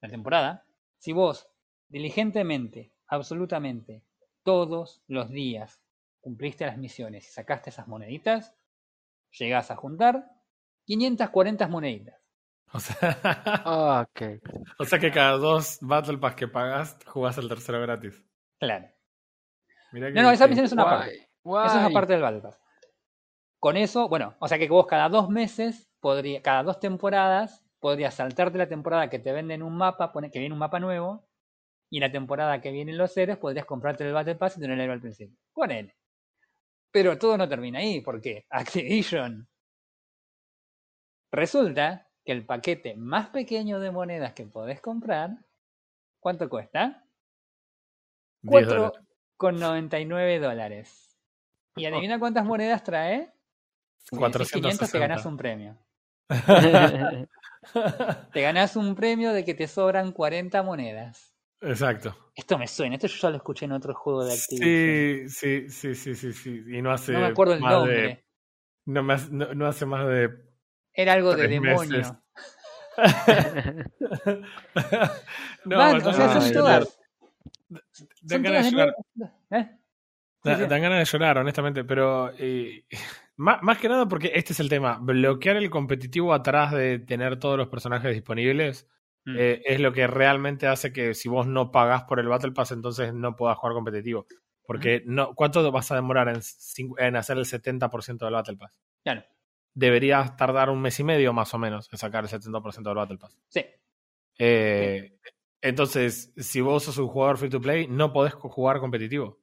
la temporada, si vos diligentemente, absolutamente, todos los días cumpliste las misiones y sacaste esas moneditas, llegás a juntar 540 moneditas. O sea, Ah, o sea que cada dos Battle Pass que pagas, jugás el tercero gratis. Claro. Mirá No, no, esa misión es una Guay, parte. Eso es guay. aparte del Battle Pass. Con eso, bueno, o sea que vos cada dos meses, podría, cada dos temporadas, podrías saltarte la temporada que te venden un mapa, pone que viene un mapa nuevo, y la temporada que vienen los héroes, podrías comprarte el Battle Pass y tener el héroe al principio. Con él. Pero todo no termina ahí, porque Activision. Resulta que el paquete más pequeño de monedas que podés comprar, ¿cuánto cuesta? 10 dólares. 4,99 dólares. Y adivina cuántas monedas trae. Decís 500 te 460. ganás un premio. Te ganás un premio de que te sobran 40 monedas. Exacto. Esto me suena, esto yo ya lo escuché en otro juego de Activision. Sí, sí, sí, sí, sí. Y no hace no me acuerdo el nombre. de. No, me hace, no, no hace más de. Era algo de demonio. no, Man, o sea, son todas. Dan ganas de llorar. ¿Eh? Dan ganas de llorar, honestamente, pero eh, más, que nada porque este es el tema. Bloquear el competitivo atrás de tener todos los personajes disponibles Mm. eh, es lo que realmente hace que si vos no pagás por el Battle Pass, entonces no puedas jugar competitivo. Porque no, ¿cuánto vas a demorar en, en hacer el 70% del Battle Pass? Claro. Deberías tardar un mes y medio más o menos en sacar el 70% del Battle Pass. Sí. Eh, Entonces, si vos sos un jugador free to play, no podés jugar competitivo.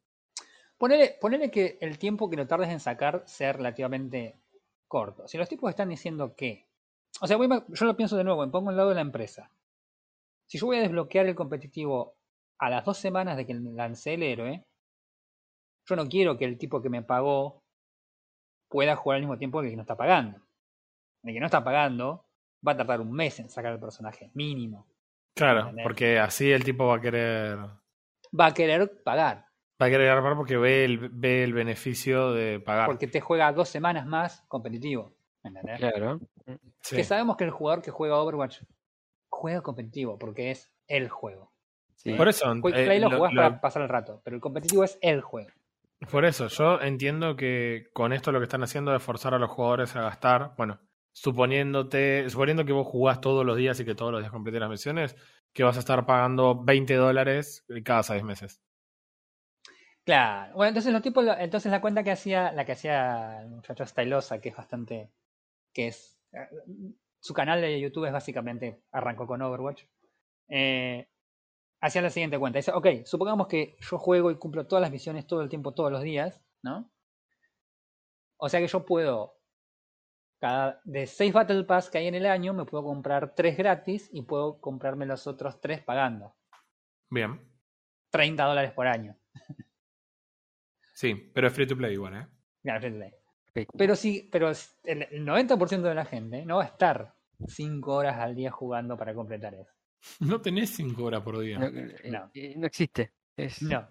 Ponele, ponele que el tiempo que lo tardes en sacar sea relativamente corto. Si los tipos están diciendo que. O sea, voy yo lo pienso de nuevo, me pongo al lado de la empresa. Si yo voy a desbloquear el competitivo a las dos semanas de que lancé el héroe, yo no quiero que el tipo que me pagó pueda jugar al mismo tiempo que el que no está pagando. El que no está pagando va a tardar un mes en sacar el personaje, mínimo. Claro, ¿Entendés? porque así el tipo va a querer. Va a querer pagar, Va a querer agarrar porque ve el, ve el beneficio de pagar. porque te juega dos semanas más competitivo. ¿Entendés? Claro. Sí. Que sabemos que el jugador que juega Overwatch juega competitivo, porque es el juego. Sí. Por eso, Quick eh, Play lo, lo- jugás lo- para pasar el rato, pero el competitivo es el juego. por eso, yo entiendo que con esto lo que están haciendo es forzar a los jugadores a gastar. Bueno, suponiéndote, suponiendo que vos jugás todos los días y que todos los días completes las misiones, que vas a estar pagando 20 dólares cada seis meses. Claro. Bueno, entonces los tipos, entonces la cuenta que hacía, la que hacía el muchacho Stylosa, que es bastante, que es, eh, su canal de YouTube es básicamente, arrancó con Overwatch, eh, hacía la siguiente cuenta. Dice, ok, supongamos que yo juego y cumplo todas las misiones todo el tiempo, todos los días, ¿no? O sea que yo puedo, cada, de 6 Battle Pass que hay en el año, me puedo comprar 3 gratis y puedo comprarme los otros 3 pagando. Bien. 30 dólares por año. Sí, pero es free to play igual, ¿eh? Claro, free to play. Pero sí, pero el el 90% de la gente no va a estar 5 horas al día jugando para completar eso. No tenés 5 horas por día. No, eh, No. eh, no existe. Es, No.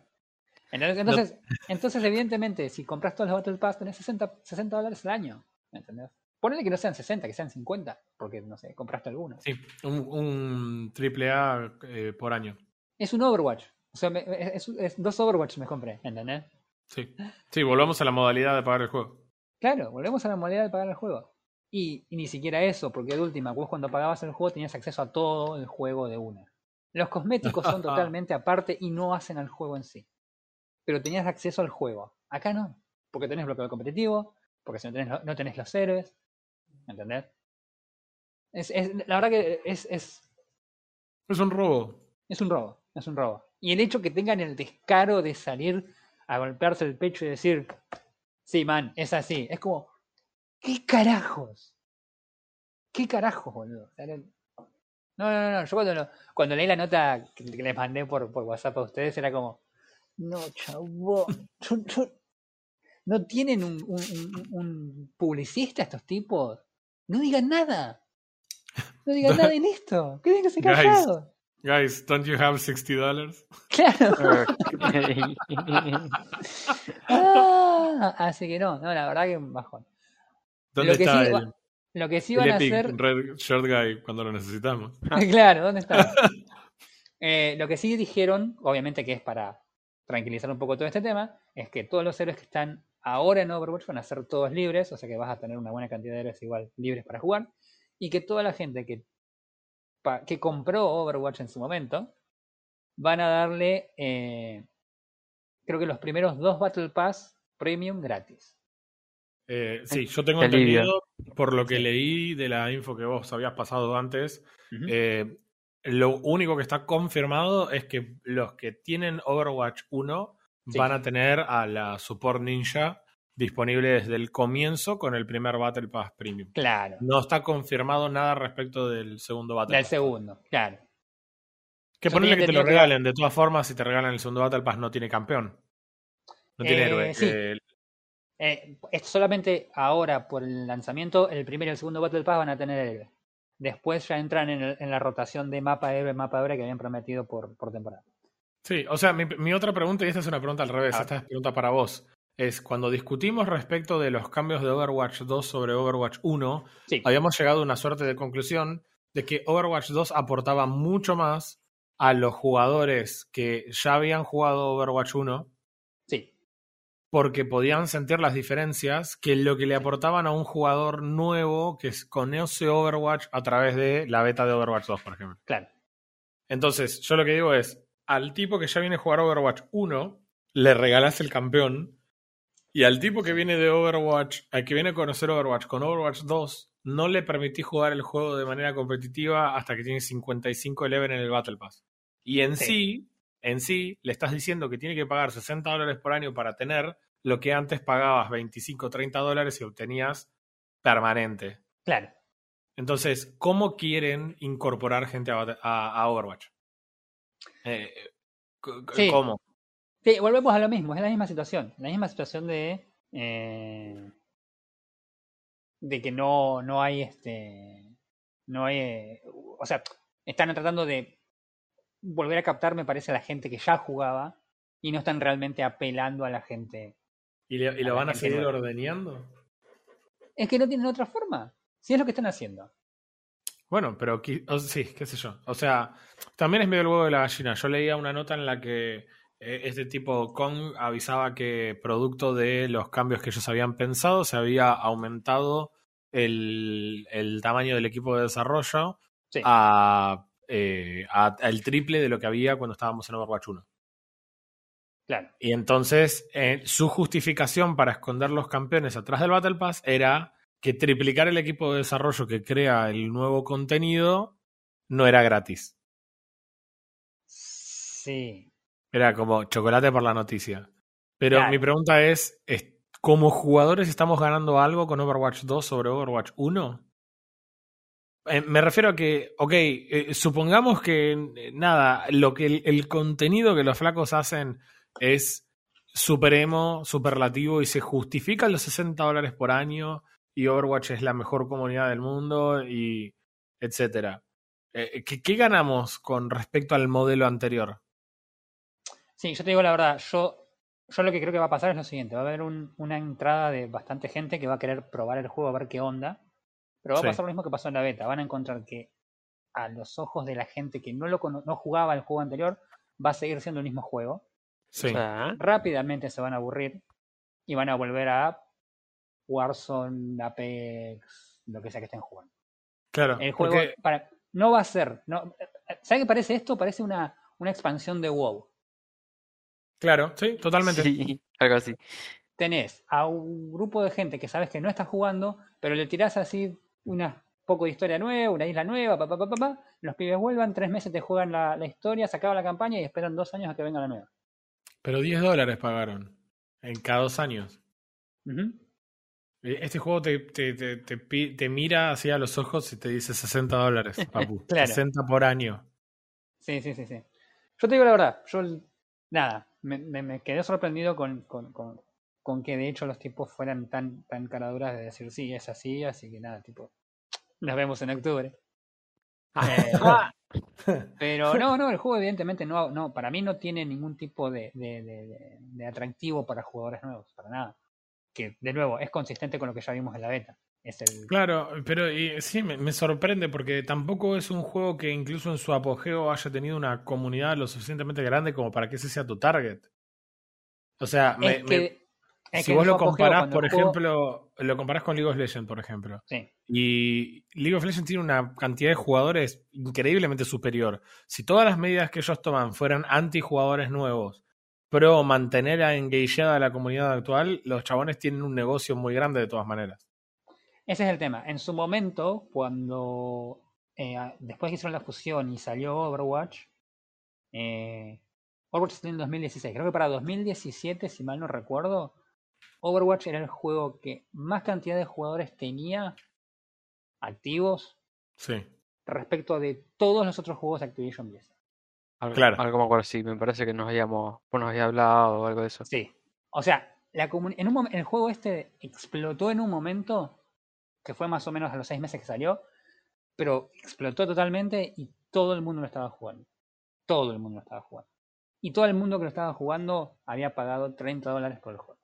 Entonces, entonces, entonces, evidentemente, si compras todos los Battle Pass, tenés 60, 60 dólares al año. ¿Me entendés? Ponele que no sean 60, que sean 50, porque, no sé, compraste alguno. Sí, un, un triple A eh, por año. Es un Overwatch. O sea, me- es, es- dos Overwatch me compré, ¿entendés? Sí. Sí, volvamos a la modalidad de pagar el juego. Claro, volvemos a la modalidad de pagar el juego. Y, y ni siquiera eso, porque de última, vos cuando pagabas el juego tenías acceso a todo el juego de una. Los cosméticos son totalmente aparte y no hacen al juego en sí. Pero tenías acceso al juego. Acá no, porque tenés bloqueo competitivo, porque si no tenés, no tenés los héroes. ¿Entendés? Es, es- la verdad que es, es, Es un robo. es un robo, es un robo. Y el hecho que tengan el descaro de salir a golpearse el pecho y decir, sí, man, es así. Es como, ¿qué carajos? ¿Qué carajos, boludo? No, no, no. Yo cuando, lo- cuando leí la nota que, les mandé por, por WhatsApp a ustedes era como, no, chavo, yo- yo- no tienen un, un, un- un publicista estos tipos. No digan nada. No digan nada en esto. Quédense callados. Guys, don't you have 60 dollars? Claro. Ah, así que no, no, la verdad que un bajón. ¿Dónde Lo que está sí, el, Lo que sí el van a hacer. Red Shirt Guy cuando lo necesitamos? claro, ¿dónde está? Eh, lo que sí dijeron, obviamente que es para tranquilizar un poco todo este tema, es que todos los héroes que están ahora en Overwatch van a ser todos libres, o sea que vas a tener una buena cantidad de héroes igual libres para jugar, y que toda la gente que, que compró Overwatch en su momento van a darle, eh, creo que los primeros dos Battle Pass Premium gratis. Eh, sí, yo tengo Qué alivio. entendido, por lo que leí de la info que vos habías pasado antes, eh, lo único que está confirmado es que los que tienen Overwatch 1 Sí. van a tener a la Support Ninja disponible desde el comienzo con el primer Battle Pass Premium. Claro, No está confirmado nada respecto del segudo Battle del Pass. segundo, claro. Que ponerle que te lo que- regalen. De todas formas, si te regalan el segundo Battle Pass, no tiene campeón. No tiene Eh, héroe. sí. Eh, Eh, solamente ahora por el lanzamiento, el primero y el segundo Battle Pass van a tener héroe. Después ya entran en, el- en la rotación de mapa héroe, mapa héroe que habían prometido por, por temporada. Sí, o sea, mi, mi otra pregunta, y esta es una pregunta al revés, A ver. esta es pregunta para vos, es cuando discutimos respecto de los cambios de Overwatch 2 sobre Overwatch 1, Sí, habíamos llegado a una suerte de conclusión de que Overwatch 2 aportaba mucho más a los jugadores que ya habían jugado Overwatch 1 sí, porque podían sentir las diferencias que lo que le aportaban a un jugador nuevo que conoce Overwatch a través de la beta de Overwatch 2, por ejemplo. claro. Entonces, yo lo que digo es, al tipo que ya viene a jugar Overwatch 1, le regalás el campeón. Y al tipo que viene de Overwatch, al que viene a conocer Overwatch con Overwatch 2, no le permití jugar el juego de manera competitiva hasta que tiene 55 level en el Battle Pass. Y en Sí. sí, en sí, le estás diciendo que tiene que pagar 60 dólares por año para tener lo que antes pagabas 25 30 dólares y obtenías permanente. Claro. Entonces, ¿cómo quieren incorporar gente a, Bat- a- a Overwatch? Eh, Sí. ¿Cómo? Sí, volvemos a lo mismo, es la misma situación. La misma situación de. eh, de que no, no hay este. No hay. eh, o sea, están tratando de volver a captar, me parece, a la gente que ya jugaba y no están realmente apelando a la gente. ¿Y, le- y A lo van a seguir nueva. ordeñando? Es que no tienen otra forma. Si es lo que están haciendo. Bueno, pero o- sí, qué sé yo. O sea, también es medio el huevo de la gallina. Yo leía una nota en la que este tipo Kong avisaba que producto de los cambios que ellos habían pensado, se había aumentado el, el tamaño del equipo de desarrollo Sí. a, eh, a- al triple de lo que había cuando estábamos en Overwatch 1. Claro. Y entonces eh, su justificación para esconder los campeones atrás del Battle Pass era que triplicar el equipo de desarrollo que crea el nuevo contenido no era gratis. Sí. Era como chocolate por la noticia. Pero Claro. mi pregunta es, ¿como jugadores estamos ganando algo con Overwatch 2 sobre Overwatch 1? Eh, me refiero a que, ok, eh, supongamos que, eh, nada, lo que el, el contenido que los flacos hacen es super emo, superlativo y se justifican los 60 dólares por año y Overwatch es la mejor comunidad del mundo y etcétera. Eh, ¿qué, ¿Qué ganamos con respecto al modelo anterior? Sí, yo te digo la verdad, yo, yo lo que creo que va a pasar es lo siguiente, va a haber un- una entrada de bastante gente que va a querer probar el juego a ver qué onda, pero va Sí. a pasar lo mismo que pasó en la beta, van a encontrar que a los ojos de la gente que no, lo no jugaba el juego anterior, va a seguir siendo el mismo juego. Sí. O sea, Rápidamente se van a aburrir y van a volver a Warzone, Apex, lo que sea que estén jugando. Claro. El juego porque- para, no va a ser. No, ¿Sabes qué parece esto? Parece una, una expansión de WoW. Claro, sí, totalmente. sí, algo así. Tenés a un grupo de gente que sabes que no está jugando, pero le tirás así una poco de historia nueva, una isla nueva, pa, pa, pa, pa, pa, los pibes vuelvan, tres meses te juegan la, la historia, se acaba la campaña y esperan dos años a que venga la nueva. Pero 10 dólares pagaron en cada dos años. Eh, Este juego te, te, te, te pi- te mira así a los ojos y te dice 60 dólares, papu. Claro. 60 por año. Sí, sí, sí, sí. Yo te digo la verdad, yo nada, me, me- me quedé sorprendido con, con, con, con que de hecho los tipos fueran tan, tan caraduras de decir sí, es así, así que nada, tipo, nos vemos en octubre. Eh, pero no, no, el juego evidentemente no, no, para mí no tiene ningún tipo de, de, de- de- de atractivo para jugadores nuevos, para nada. Que, de nuevo, es consistente con lo que ya vimos en la beta. Es el, Claro, pero y, sí, me, me sorprende porque tampoco es un juego que incluso en su apogeo haya tenido una comunidad lo suficientemente grande como para que ese sea tu target. O sea, me- si vos lo comparás, por juego- ejemplo, lo comparás con League of Legends, por ejemplo. Sí, Y League of Legends tiene una cantidad de jugadores increíblemente superior. Si todas las medidas que ellos toman fueran anti-jugadores nuevos, pro mantener a engageada la comunidad actual, los chabones tienen un negocio muy grande de todas maneras. Ese es el tema. En su momento, cuando eh, después que hicieron la fusión y salió Overwatch, eh, Overwatch salió en 2016. Creo que para 2017, si mal no recuerdo, Overwatch era el juego que más cantidad de jugadores tenía activos Sí. respecto de todos los otros juegos de Activision Blizzard. Algo, Claro. algo me acuerdo, sí, me parece que nos habíamos, vos nos había hablado o algo de eso. Sí. O sea, la en un el juego este explotó en un momento que fue más o menos a los seis meses que salió, pero explotó totalmente y todo el mundo lo estaba jugando. Todo el mundo lo estaba jugando. Y todo el mundo que lo estaba jugando había pagado 30 dólares por el juego.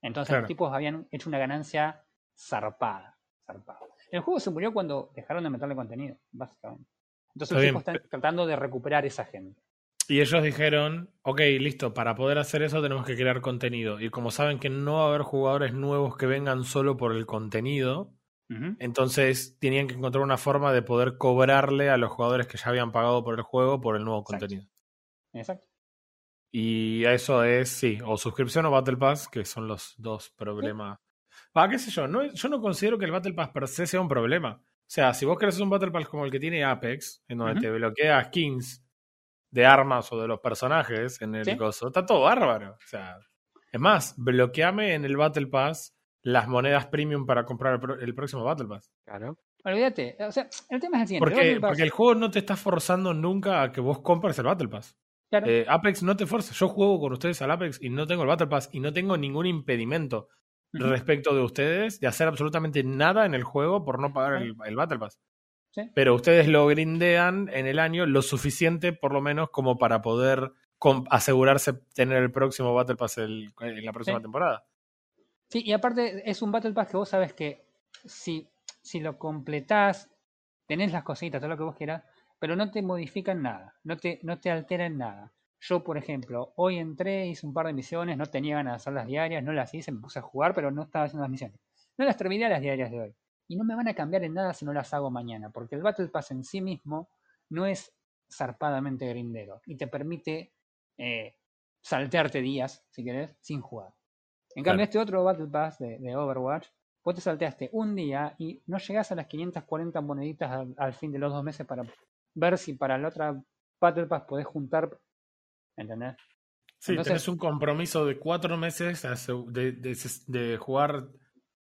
Entonces Claro. los tipos habían hecho una ganancia zarpada, zarpada. El juego se murió cuando dejaron de meterle contenido, básicamente. Entonces Está los bien, tipos están tratando de recuperar esa gente. Y ellos dijeron, ok, listo, para poder hacer eso tenemos que crear contenido. Y como saben que no va a haber jugadores nuevos que vengan solo por el contenido, Entonces tenían que encontrar una forma de poder cobrarle a los jugadores que ya habían pagado por el juego por el nuevo Exacto. contenido. Exacto. Y eso es, sí, o suscripción o Battle Pass, que son los dos problemas. Va, qué sé yo, no, yo no considero que el Battle Pass per se sea un problema. O sea, si vos querés un Battle Pass como el que tiene Apex, en donde te bloquea skins de armas o de los personajes en el Sí. coso, está todo bárbaro. O sea, es más, bloqueame en el Battle Pass las monedas premium para comprar el, pro- el próximo Battle Pass. Claro. Olvídate. O sea, el tema es el siguiente. Porque, porque el juego no te está forzando nunca a que vos compres el Battle Pass. claro, Eh, Apex no te fuerza. Yo juego con ustedes al Apex y no tengo el Battle Pass y no tengo ningún impedimento respecto de ustedes de hacer absolutamente nada en el juego por no pagar el, el Battle Pass. Sí. Pero ustedes lo grindean en el año lo suficiente, por lo menos, como para poder asegurarse tener el próximo Battle Pass el- en la próxima Sí. temporada. Sí, y aparte es un Battle Pass que vos sabes que si, si lo completás, tenés las cositas, todo lo que vos quieras, pero no te modifican nada, no te, no te alteran nada. Yo, por ejemplo, hoy entré, hice un par de misiones, no tenía ganas de hacer las diarias, no las hice, me puse a jugar, pero no estaba haciendo las misiones. No las terminé las diarias de hoy. Y no me van a cambiar en nada si no las hago mañana, porque el Battle Pass en sí mismo no es zarpadamente grindero y te permite eh, saltearte días, si querés, sin jugar. En Claro. cambio, este otro Battle Pass de, de Overwatch, vos te salteaste un día y no llegás a las 540 moneditas al, al fin de los dos meses para ver si para la otra Battle Pass podés juntar. ¿Entendés? Sí, Entonces- tenés un compromiso de cuatro meses de, de- de jugar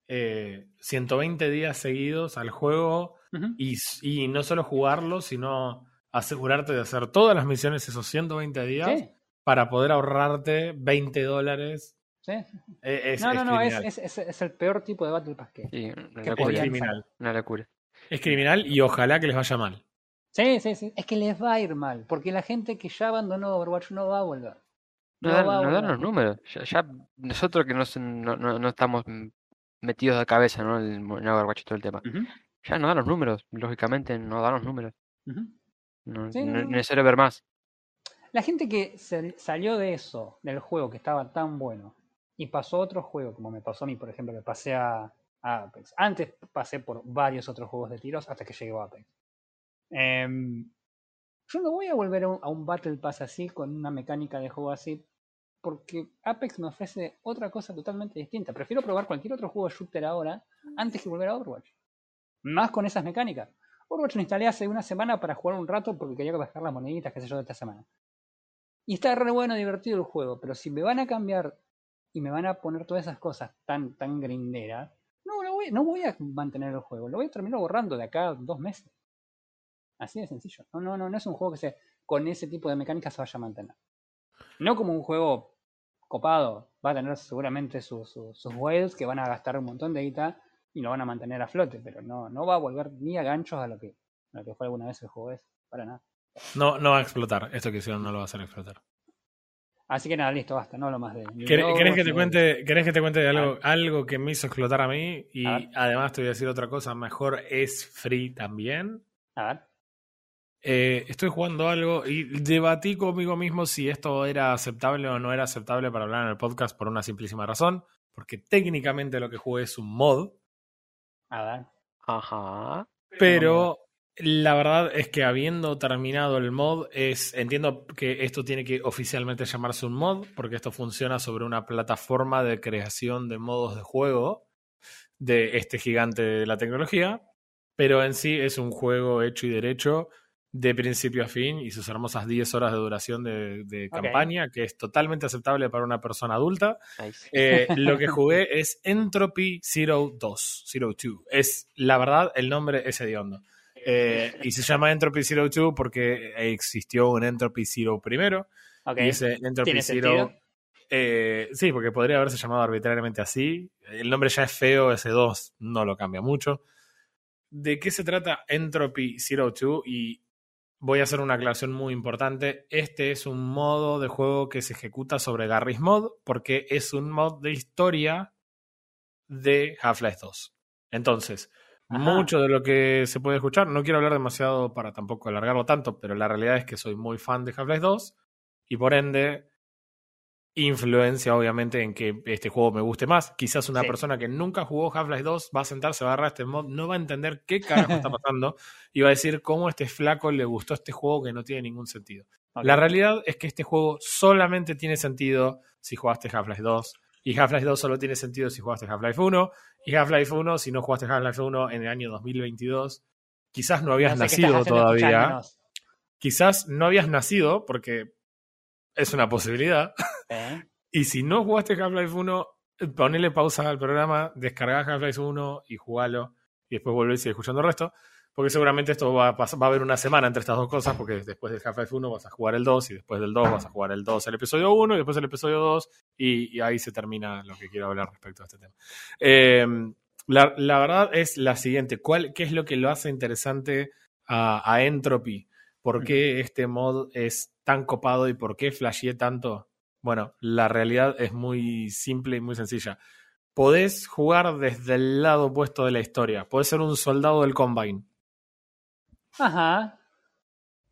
eh, 120 días seguidos al juego y, y no solo jugarlo, sino asegurarte de hacer todas las misiones esos 120 días Sí, para poder ahorrarte 20 dólares. Sí. Eh, Es, no, es no, no, es, es, es- es el peor tipo de Battle Pass que. Sí, una Que Es locura. podían- criminal. Una locura. Es criminal y ojalá que les vaya mal. Sí, sí, sí. Es que les va a ir mal, porque la gente que ya abandonó Overwatch no va a volver. No, No dan, no los números. Ya, ya nosotros que no, se- no, no, no estamos metidos de cabeza ¿no? en, el- en Overwatch y todo el tema. Ya no dan los números. Lógicamente no dan los números. ujú. No, Sí, no no, es no. necesario ver más. La gente que se salió de eso, del juego que estaba tan bueno, y pasó a otro juego, como me pasó a mí, por ejemplo, que pasé a, Apex. Antes pasé por varios otros juegos de tiros hasta que llegué a Apex. Em, yo no voy a volver a un, Battle Pass así, con una mecánica de juego así, porque Apex me ofrece otra cosa totalmente distinta. Prefiero probar cualquier otro juego shooter ahora antes que volver a Overwatch. Más con esas mecánicas. Overwatch lo instalé hace una semana para jugar un rato porque quería bajar las moneditas, qué sé yo, de esta semana. Y está re bueno, divertido el juego, pero si me van a cambiar y me van a poner todas esas cosas tan, tan grinderas, no, no voy, a mantener el juego, lo voy a terminar borrando de acá dos meses. Así de sencillo. No, no, no, no es un juego que se, con ese tipo de mecánicas se vaya a mantener. No como un juego copado, va a tener seguramente sus, sus, sus whales que van a gastar un montón de guita y lo van a mantener a flote, pero no, no va a volver ni a ganchos a lo que, a lo que fue alguna vez el juego es, para nada. No, no va a explotar. Esto que hicieron no lo va a hacer explotar. Así que nada, listo, basta, no hablo más de. ¿Querés, que te cuente, querés que te cuente de algo, ver. algo que me hizo explotar a mí? Y A además te voy a decir otra cosa, mejor es free también. A ver. Eh, estoy jugando algo y debatí conmigo mismo si esto era aceptable o no era aceptable para hablar en el podcast por una simplísima razón. Porque técnicamente lo que jugué es un mod, A ver. Ajá. pero la verdad es que habiendo terminado el mod, es entiendo que esto tiene que oficialmente llamarse un mod, porque esto funciona sobre una plataforma de creación de modos de juego de este gigante de la tecnología, pero en sí es un juego hecho y derecho de principio a fin y sus hermosas 10 horas de duración de, campaña, que es totalmente aceptable para una persona adulta. Nice. Eh, lo que jugué es Entropy Zero 2, Zero 2. Es, la verdad, el nombre es hediondo. Eh, y se llama Entropy Zero 2 porque existió un Entropy Zero primero. Ok. Y ese Entropy ¿Tiene Zero. eh, sí, porque podría haberse llamado arbitrariamente así. El nombre ya es feo, ese 2 no lo cambia mucho. ¿De qué se trata Entropy Zero 2? Y voy a hacer una aclaración muy importante. Este es un modo de juego que se ejecuta sobre Garry's Mod porque es un mod de historia de Half-Life 2. Entonces, Ajá. mucho de lo que se puede escuchar, no quiero hablar demasiado para tampoco alargarlo tanto, pero la realidad es que soy muy fan de Half-Life 2 y por ende influencia obviamente en que este juego me guste más. Quizás una Sí. persona que nunca jugó Half-Life 2 va a sentarse, va a agarrar este mod, no va a entender qué carajo está pasando y va a decir cómo a este flaco le gustó este juego que no tiene ningún sentido. La realidad es que este juego solamente tiene sentido si jugaste Half-Life 2 y Half-Life 2 solo tiene sentido si jugaste Half-Life 1 y Half-Life 1 si no jugaste Half-Life 1 en el año 2022 quizás no habías No sé nacido todavía. quizás no habías nacido porque es una posibilidad. ¿Eh? y si no jugaste Half-Life 1 ponele pausa al programa descargá Half-Life 1 y jugalo y después volvés y seguir escuchando el resto porque seguramente esto va a, pas- va a haber una semana entre estas dos cosas, porque después del Half-Life 1 vas a jugar el 2 y después del 2 vas a jugar el 2 el episodio 1 y después el episodio 2 y, y ahí se termina lo que quiero hablar respecto a este tema. Eh, la, la verdad es la siguiente, ¿cuál, ¿qué es lo que lo hace interesante a, a Entropy? ¿Por qué este mod es tan copado y por qué flasheé tanto? Bueno, la realidad es muy simple y muy sencilla. Podés jugar desde el lado opuesto de la historia. Podés ser un soldado del Combine. Ajá.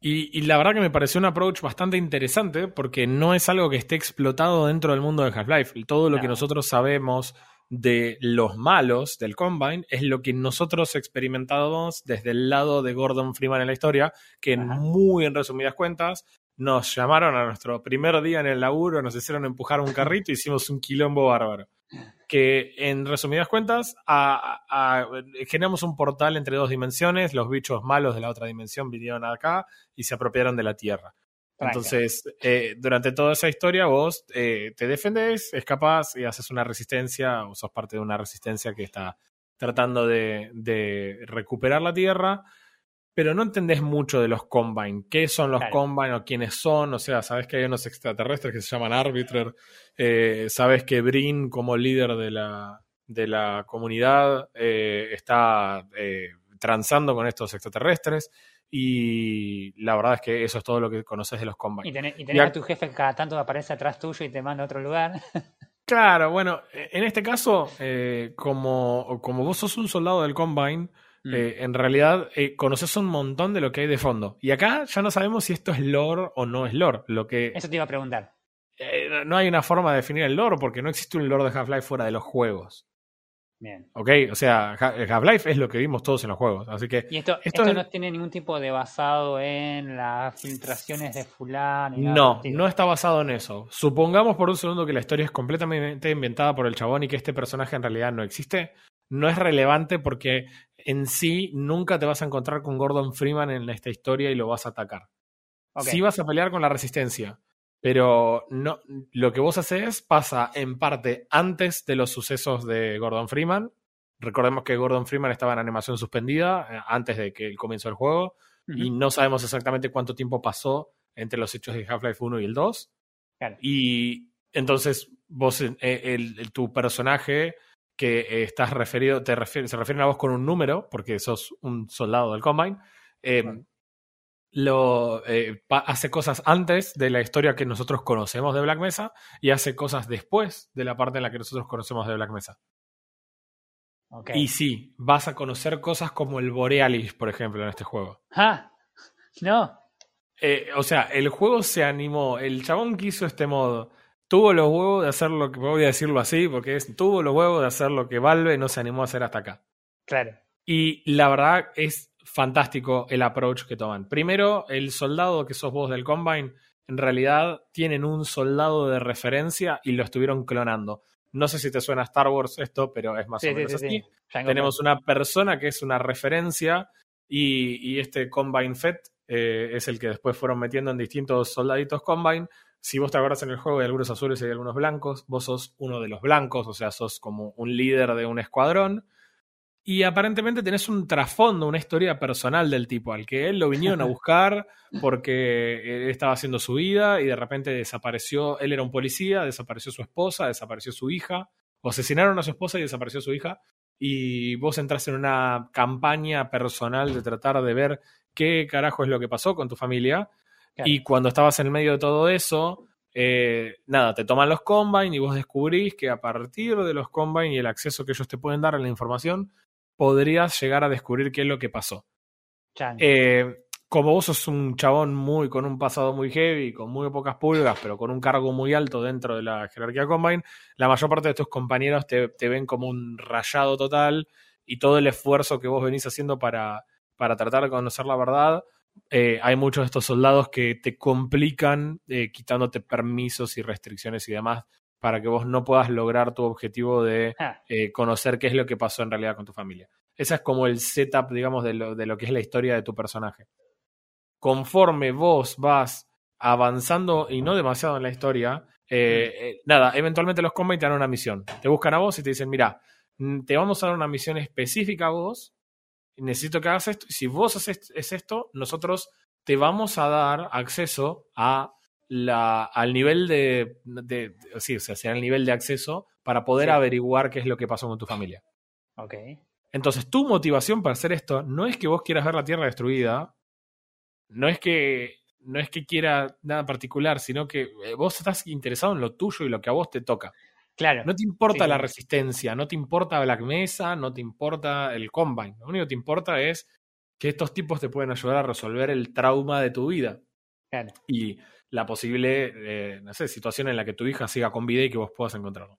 Y, y la verdad que me pareció un approach bastante interesante porque no es algo que esté explotado dentro del mundo de Half-Life. Todo lo que No. nosotros sabemos de los malos del Combine es lo que nosotros experimentamos desde el lado de Gordon Freeman en la historia, que en muy en resumidas cuentas nos llamaron a nuestro primer día en el laburo, nos hicieron empujar un carrito y hicimos un quilombo bárbaro. Que en resumidas cuentas a- a- a- generamos un portal entre dos dimensiones, los bichos malos de la otra dimensión vinieron acá y se apropiaron de la Tierra. Entonces, eh, durante toda esa historia vos eh, te defendés, escapás y haces una resistencia, o sos parte de una resistencia que está tratando de, de recuperar la Tierra, pero no entendés mucho de los Combine. ¿Qué son los Claro. Combine o quiénes son? O sea, sabes que hay unos extraterrestres que se llaman Arbiter, eh, sabes que Brin, como líder de la, de la comunidad, eh, está eh, transando con estos extraterrestres. Y la verdad es que eso es todo lo que conoces de los Combine. Y tenés, y tenés a tu jefe que cada tanto aparece atrás tuyo y te manda a otro lugar. Claro, bueno, en este caso, eh, como, como vos sos un soldado del Combine, Mm. eh, en realidad eh, conoces un montón de lo que hay de fondo. Y acá ya no sabemos si esto es lore o no es lore. Lo que Eso te iba a preguntar. eh, no hay una forma de definir el lore porque no existe un lore de Half-Life fuera de los juegos. Bien. ¿Ok? O sea, Ha- Half-Life es lo que vimos todos en los juegos. Así que Y esto, Esto esto, es- no tiene ningún tipo de basado en las filtraciones de fulano. no, no está basado en eso. Supongamos por un segundo que la historia es completamente inventada por el chabón y que este personaje en realidad no existe. No es relevante porque en sí nunca te vas a encontrar con Gordon Freeman en esta historia y lo vas a atacar. Ok. Sí vas a pelear con la resistencia, pero no, lo que vos haces pasa en parte antes de los sucesos de Gordon Freeman. Recordemos que Gordon Freeman estaba en animación suspendida eh, antes de que el comienzo del juego y no sabemos exactamente cuánto tiempo pasó entre los hechos de Half-Life 1 y el 2. Claro. Y entonces vos, eh, el, el- tu personaje que eh, estás referido, te se refieren a vos con un número, porque sos un soldado del Combine, eh, Claro. lo, eh, hace cosas antes de la historia que nosotros conocemos de Black Mesa y hace cosas después de la parte en la que nosotros conocemos de Black Mesa. Y sí, vas a conocer cosas como el Borealis, por ejemplo, en este juego. ¡Ah! No. Eh, o sea, el juego se animó, el chabón que hizo este modo, tuvo los huevos de hacer lo que, voy a decirlo así, porque es, tuvo los huevos de hacer lo que Valve no se animó a hacer hasta acá. Claro. Y la verdad es fantástico el approach que toman. Primero, el soldado que sos vos del Combine, en realidad tienen un soldado de referencia y lo estuvieron clonando. No sé si te suena a Star Wars esto, pero es más Sí, o menos sí, así. sí. Tenemos una persona que es una referencia y, y este Combine Fett eh, es el que después fueron metiendo en distintos soldaditos Combine. Si vos te acuerdas en el juego hay algunos azules y hay algunos blancos, vos sos uno de los blancos, o sea, sos como un líder de un escuadrón. Y aparentemente tenés un trasfondo, una historia personal del tipo, al que él lo vinieron a buscar porque él estaba haciendo su vida y de repente desapareció, él era un policía, desapareció su esposa, desapareció su hija, o asesinaron a su esposa y desapareció su hija, y vos entras en una campaña personal de tratar de ver qué carajo es lo que pasó con tu familia, Claro. y cuando estabas en medio de todo eso, eh, nada, te toman los Combine y vos descubrís que a partir de los Combine y el acceso que ellos te pueden dar a la información, podrías llegar a descubrir qué es lo que pasó. Eh, como vos sos un chabón muy con un pasado muy heavy, con muy pocas pulgas, pero con un cargo muy alto dentro de la jerarquía Combine, la mayor parte de tus compañeros te, te ven como un rayado total y todo el esfuerzo que vos venís haciendo para, para tratar de conocer la verdad. Eh, hay muchos de estos soldados que te complican eh, quitándote permisos y restricciones y demás para que vos no puedas lograr tu objetivo de Ah, eh, conocer qué es lo que pasó en realidad con tu familia. Ese es como el setup, digamos, de lo, de lo que es la historia de tu personaje. Conforme vos vas avanzando y no demasiado en la historia, nada, eventualmente los Combine te dan una misión. Te buscan a vos y te dicen, mira, mm, te vamos a dar una misión específica a vos, necesito que hagas esto, y si vos haces es esto, nosotros te vamos a dar acceso a la, al nivel de, de, sí, o sea, sea el nivel de acceso para poder Sí. averiguar qué es lo que pasó con tu familia. ok. Entonces, tu motivación para hacer esto no es que vos quieras ver la Tierra destruida, no es que no es que quiera nada particular, sino que eh, vos estás interesado en lo tuyo y lo que a vos te toca. Claro. No te importa Sí. la resistencia, no te importa Black Mesa, no te importa el Combine. Lo único que te importa es que estos tipos te pueden ayudar a resolver el trauma de tu vida claro. y la posible, eh, no sé, situación en la que tu hija siga con vida y que vos puedas encontrarlo.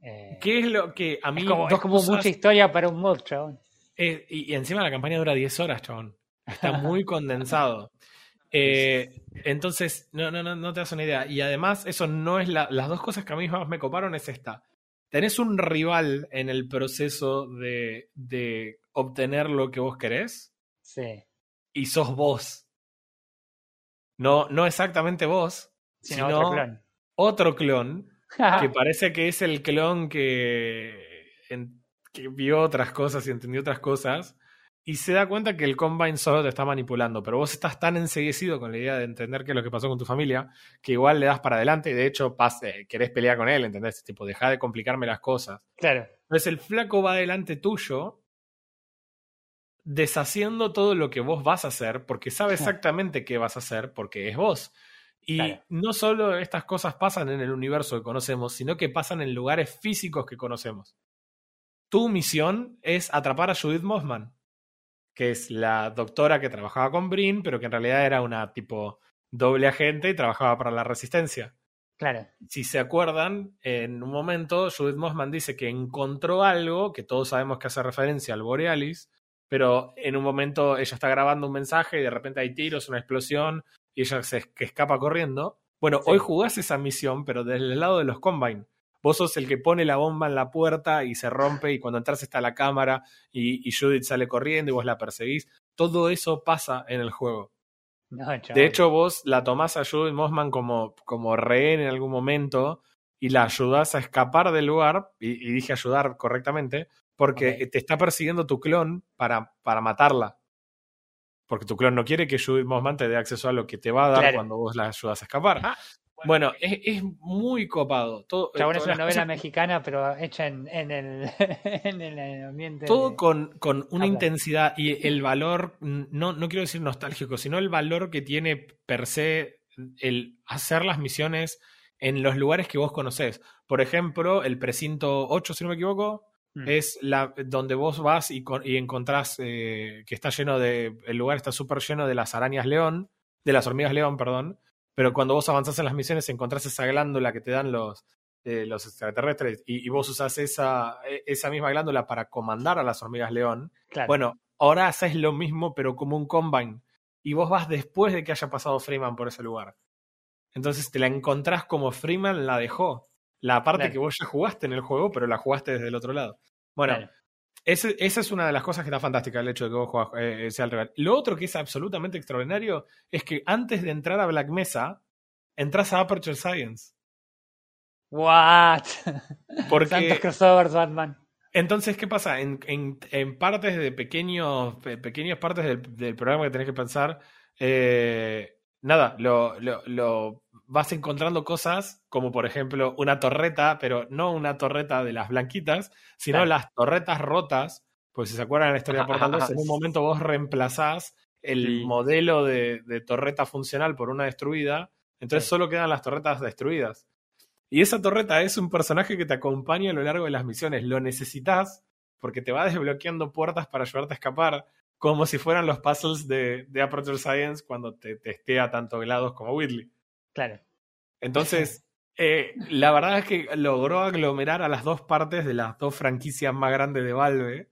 Eh, ¿Qué es lo que a mí... es como, es como cosas- mucha historia para un mod, chabón. Eh, y, y encima la campaña dura 10 horas, chabón. Está muy condensado. Eh, entonces, no, no, no, no te das una idea. Y además, eso no es la. Las dos cosas que a mí más me coparon es esta. Tenés un rival en el proceso de, de obtener lo que vos querés Sí. y sos vos. No, no exactamente vos, Sino sino otro clon. otro clon que parece que es el clon que, en- que vio otras cosas y entendió otras cosas y se da cuenta que el Combine solo te está manipulando, pero vos estás tan enseguecido con la idea de entender qué es lo que pasó con tu familia que igual le das para adelante y de hecho pas- eh, querés pelear con él, ¿entendés? Tipo, deja de complicarme las cosas. claro. Entonces el flaco va delante tuyo deshaciendo todo lo que vos vas a hacer porque sabe exactamente qué vas a hacer porque es vos. Y Claro. no solo estas cosas pasan en el universo que conocemos, sino que pasan en lugares físicos que conocemos. tu misión es atrapar a Judith Mossman, que es la doctora que trabajaba con Brin, pero que en realidad era una tipo doble agente y trabajaba para la resistencia. Claro. Si se acuerdan, en un momento Judith Mossman dice que encontró algo que todos sabemos que hace referencia al Borealis, pero en un momento ella está grabando un mensaje y de repente hay tiros, una explosión y ella se que escapa corriendo. Bueno, Sí. hoy jugás esa misión, pero desde el lado de los Combine. Vos sos el que pone la bomba en la puerta y se rompe y cuando entras está la cámara y, y Judith sale corriendo y vos la perseguís. Todo eso pasa en el juego. No, De hecho, vos la tomás a Judith Mossman como, como rehén en algún momento y la ayudás a escapar del lugar, y, y dije ayudar correctamente, porque te está persiguiendo tu clon para, para matarla. Porque tu clon no quiere que Judith Mossman te dé acceso a lo que te va a dar Claro. cuando vos la ayudas a escapar. Ah, bueno, es, es muy copado. Todo, Chabón, es una novela cosas- mexicana, pero hecha en, en, el, en el ambiente. Todo de- con, con una Habla. intensidad y el valor, no, no quiero decir nostálgico, sino el valor que tiene per se el hacer las misiones en los lugares que vos conocés. Por ejemplo, el precinto 8, si no me equivoco, Mm. es la donde vos vas y, con- y encontrás eh, que está lleno de. El lugar está súper lleno de las arañas león, de las hormigas león, perdón. Pero cuando vos avanzás en las misiones encontrás esa glándula que te dan los, eh, los extraterrestres y, y vos usás esa, e- esa misma glándula para comandar a las hormigas león. Claro. Bueno, ahora haces lo mismo, pero como un combine. Y vos vas después de que haya pasado Freeman por ese lugar. Entonces te la encontrás como Freeman la dejó. La parte Claro. que vos ya jugaste en el juego, pero la jugaste desde el otro lado. Bueno, Claro. Ese- esa es una de las cosas que está fantástica, el hecho de que vos juegas, eh, sea el rival. Lo otro que es absolutamente extraordinario es que antes de entrar a Black Mesa, entras a Aperture Science. What? Porque Santos crossovers, Batman. Entonces, ¿qué pasa? En, en, en partes de pequeños, pe- pequeñas partes del, del programa que tenés que pensar, eh, nada, lo, lo, lo vas encontrando cosas como por ejemplo una torreta, pero no una torreta de las blanquitas, sino las torretas rotas. Pues si se acuerdan de la historia de Portal 2, en un momento vos reemplazás el Sí. modelo de, de torreta funcional por una destruida, entonces Sí. solo quedan las torretas destruidas. Y esa torreta es un personaje que te acompaña a lo largo de las misiones. Lo necesitas porque te va desbloqueando puertas para ayudarte a escapar, como si fueran los puzzles de, de Aperture Science cuando te testea tanto GLaDOS como Whitley. Claro. Entonces, eh, la verdad es que logró aglomerar a las dos partes de las dos franquicias más grandes de Valve,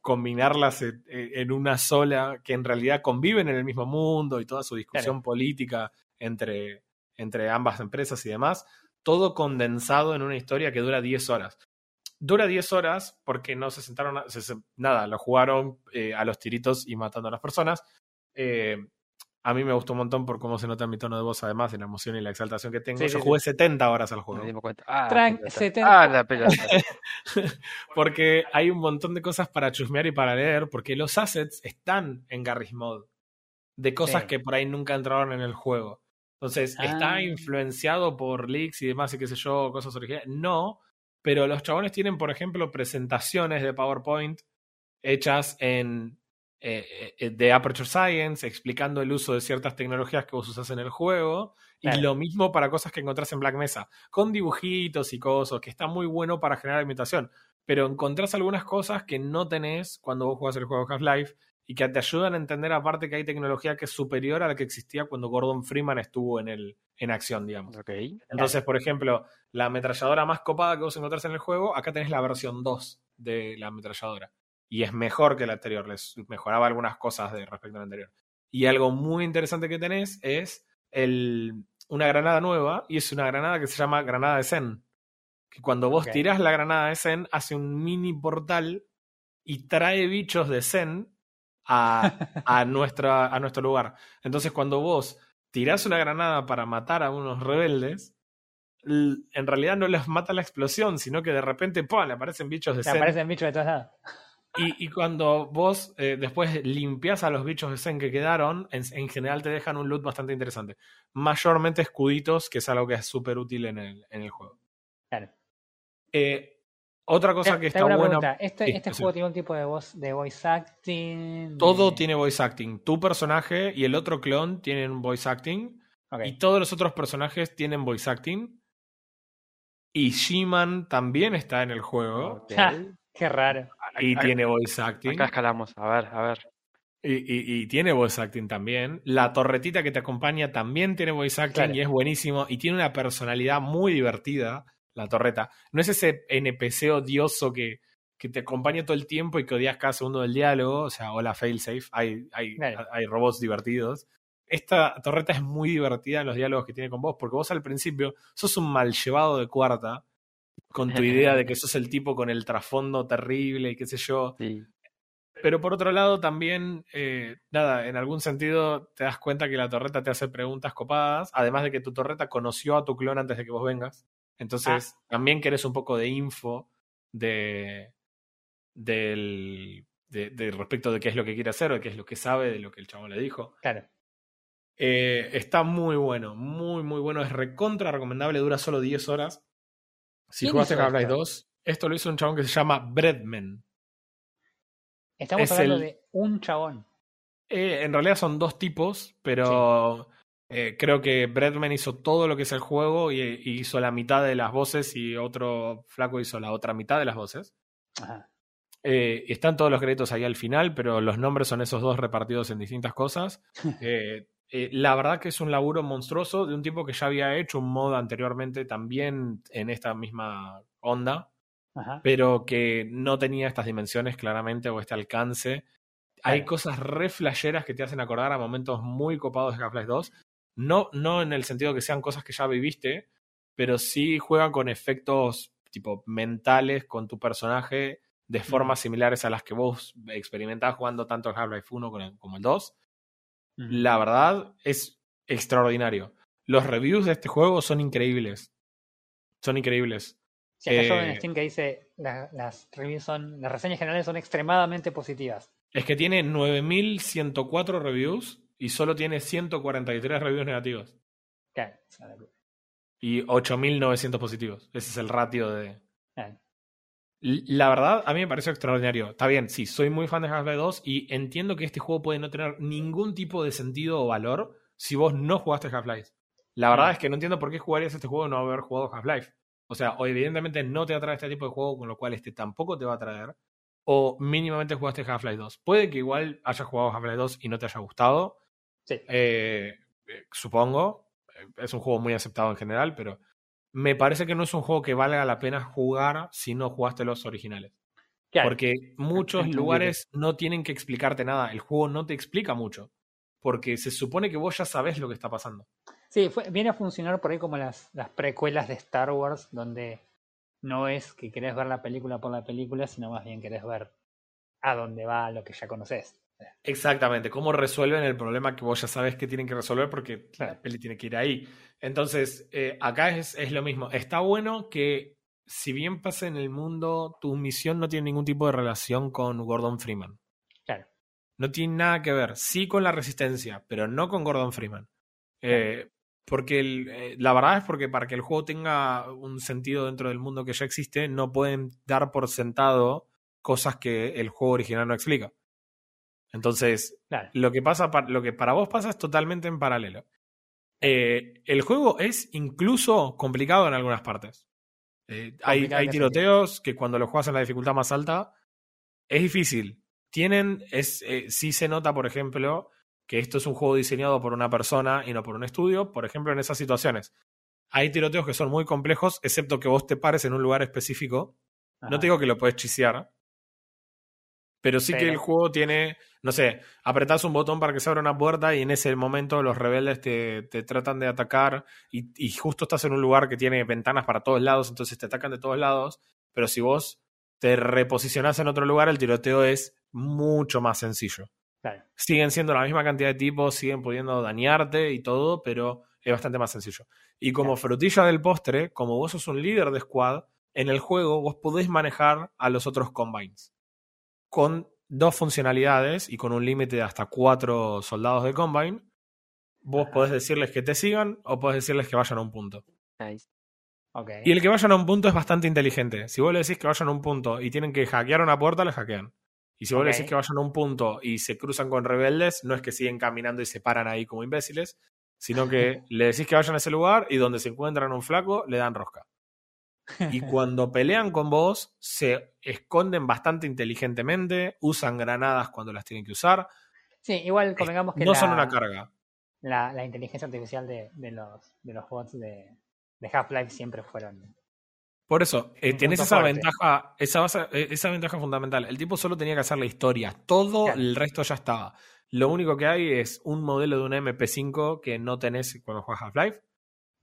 combinarlas en, en una sola, que en realidad conviven en el mismo mundo y toda su discusión política entre, entre ambas empresas y demás, todo condensado en una historia que dura 10 horas. Dura 10 horas porque no se sentaron, a- se- nada, lo jugaron eh, a los tiritos y matando a las personas. Eh, a mí me gustó un montón por cómo se nota mi tono de voz, además, en la emoción y la exaltación que tengo. Sí, Yo sí, jugué 70 horas al juego. dimos cuenta. Ah, Tran- pelota. 70. Ah, la pelota. porque hay un montón de cosas para chusmear y para leer, porque los assets están en Garry's Mod. De cosas Sí. que por ahí nunca entraron en el juego. Entonces, ¿está Ah. influenciado por leaks y demás y qué sé yo, cosas originales? No, pero los chabones tienen, por ejemplo, presentaciones de PowerPoint hechas en eh, eh, de Aperture Science, explicando el uso de ciertas tecnologías que vos usás en el juego, y lo mismo para cosas que encontrás en Black Mesa, con dibujitos y cosas, que está muy bueno para generar imitación, pero encontrás algunas cosas que no tenés cuando vos jugás el juego Half-Life y que te ayudan a entender aparte que hay tecnología que es superior a la que existía cuando Gordon Freeman estuvo en, el, en acción, digamos. Entonces, por ejemplo, la ametralladora más copada que vos encontrás en el juego, acá tenés la versión 2 de la ametralladora. Y es mejor que la anterior, les mejoraba algunas cosas de respecto a la anterior. Y algo muy interesante que tenés es el, una granada nueva, y es una granada que se llama granada de Zen. Que cuando vos Ok. tirás la granada de Zen, hace un mini portal y trae bichos de Zen a, a, nuestra, a nuestro lugar. Entonces, cuando vos tirás una granada para matar a unos rebeldes, en realidad no les mata la explosión, sino que de repente ¡pum! le aparecen bichos de Zen. aparecen bichos de todos lados. Y, y cuando vos eh, después limpias a los bichos de Zen que quedaron, en, en general te dejan un loot bastante interesante. Mayormente escuditos, que es algo que es súper útil en el, en el juego. Claro. Eh, otra cosa Te- que te está buena. pregunta. ¿Este, Sí, este sí. juego tiene un tipo de voz de voice acting? Todo tiene voice acting. Tu personaje y el otro clon tienen voice acting. Y todos los otros personajes tienen voice acting. Y She-Man también está en el juego. Qué raro. Y tiene voice acting. Acá escalamos, a ver, a ver. Y, y- y tiene voice acting también. La torretita que te acompaña también tiene voice acting Claro. y es buenísimo. Y tiene una personalidad muy divertida, la torreta. No es ese NPC odioso que, que te acompaña todo el tiempo y que odias cada segundo del diálogo. O sea, hola failsafe. Hay, hay, Claro. hay robots divertidos. Esta torreta es muy divertida en los diálogos que tiene con vos, porque vos al principio sos un mal llevado de cuarta, con tu idea de que sos el tipo con el trasfondo terrible y qué sé yo. Sí. Pero por otro lado, también, eh, nada, en algún sentido te das cuenta que la torreta te hace preguntas copadas, además de que tu torreta conoció a tu clon antes de que vos vengas. Entonces, también querés un poco de info de, del, de, de respecto de qué es lo que quiere hacer, o de qué es lo que sabe, de lo que el chabón le dijo. Claro. Eh, está muy bueno, muy, muy bueno. Es recontra recomendable, dura solo 10 horas. Si ¿Quién jugaste Half-Life esto? 2, esto lo hizo un chabón que se llama Breadman. Estamos Es hablando el- de un chabón. Eh, en realidad son dos tipos, pero eh, creo que Breadman hizo todo lo que es el juego y, y hizo la mitad de las voces y otro flaco hizo la otra mitad de las voces. Ajá. Eh, están todos los créditos ahí al final, pero los nombres son esos dos repartidos en distintas cosas. Eh, la verdad que es un laburo monstruoso de un tipo que ya había hecho un mod anteriormente también en esta misma onda, Ajá. pero que no tenía estas dimensiones claramente o este alcance. Hay cosas re flasheras que te hacen acordar a momentos muy copados de Half-Life 2. No, no en el sentido que sean cosas que ya viviste, pero sí juegan con efectos tipo mentales con tu personaje de formas similares a las que vos experimentás jugando tanto el Half-Life 1 con el- como el 2. La verdad es extraordinario. Los reviews de este juego son increíbles. Son increíbles. Sí, acá yo veo en eh, Steam que dice la- las reviews son, las reseñas generales son extremadamente positivas. Es que tiene 9104 reviews y solo tiene 143 reviews negativos. Claro. Y 8900 positivos. Ese es el ratio de. La verdad, a mí me pareció extraordinario. Está bien, sí, soy muy fan de Half-Life 2 y entiendo que este juego puede no tener ningún tipo de sentido o valor si vos no jugaste Half-Life. La verdad Mm. es que no entiendo por qué jugarías este juego no haber jugado Half-Life. O sea, o evidentemente no te atrae este tipo de juego, con lo cual este tampoco te va a atraer. O mínimamente jugaste Half-Life 2. Puede que igual hayas jugado Half-Life 2 y no te haya gustado. Sí. Eh, eh, supongo. Eh, Es un juego muy aceptado en general, pero me parece que no es un juego que valga la pena jugar si no jugaste los originales. Claro. Porque muchos lugares no tienen que explicarte nada. El juego no te explica mucho. Porque se supone que vos ya sabés lo que está pasando. Sí, fue- viene a funcionar por ahí como las, las precuelas de Star Wars, donde no es que querés ver la película por la película, sino más bien querés ver a dónde va lo que ya conoces. Exactamente, cómo resuelven el problema que vos ya sabés que tienen que resolver porque Claro. la peli tiene que ir ahí. Entonces, eh, acá es, es lo mismo. Está bueno que si bien pasa en el mundo, tu misión no tiene ningún tipo de relación con Gordon Freeman. Claro. No tiene nada que ver, sí con la resistencia, pero no con Gordon Freeman. Eh, porque el- eh, la verdad es porque para que el juego tenga un sentido dentro del mundo que ya existe, no pueden dar por sentado cosas que el juego original no explica. Entonces, Claro. lo que pasa, pa- lo que para vos pasa es totalmente en paralelo. Eh, el juego es incluso complicado en algunas partes. Eh, hay, tiroteos que cuando lo juegas en la dificultad más alta es difícil. Tienen, es, eh, sí se nota, por ejemplo, que esto es un juego diseñado por una persona y no por un estudio. Por ejemplo, en esas situaciones. Hay tiroteos que son muy complejos, excepto que vos te pares en un lugar específico. No te digo que lo puedes chisear. Pero sí que el juego tiene, no sé, apretás un botón para que se abra una puerta y en ese momento los rebeldes te, te tratan de atacar y, y justo estás en un lugar que tiene ventanas para todos lados, entonces te atacan de todos lados. Pero si vos te reposicionás en otro lugar, el tiroteo es mucho más sencillo. Claro. Siguen siendo la misma cantidad de tipos, siguen pudiendo dañarte y todo, pero es bastante más sencillo. Y como Claro. frutilla del postre, como vos sos un líder de squad, en el juego vos podés manejar a los otros combines. Con dos funcionalidades y con un límite de hasta cuatro soldados de combine, vos Ajá. podés decirles que te sigan o podés decirles que vayan a un punto. Nice. Ok. Y el que vayan a un punto es bastante inteligente. Si vos le decís que vayan a un punto y tienen que hackear una puerta, le hackean. Y si vos le decís que vayan a un punto y se cruzan con rebeldes, no es que siguen caminando y se paran ahí como imbéciles, sino que le decís que vayan a ese lugar y donde se encuentran un flaco, le dan rosca. Y cuando pelean con vos se esconden bastante inteligentemente, usan granadas cuando las tienen que usar. Sí, igual convengamos que no la, son una carga. la, la inteligencia artificial de, de los, de los bots de, de Half-Life siempre fueron. Por eso, eh, tenés esa fuerte. ventaja, esa, eh, esa ventaja fundamental. El tipo solo tenía que hacer la historia, todo Claro. el resto ya estaba. Lo único que hay es un modelo de una MP5 que no tenés cuando juegas Half-Life.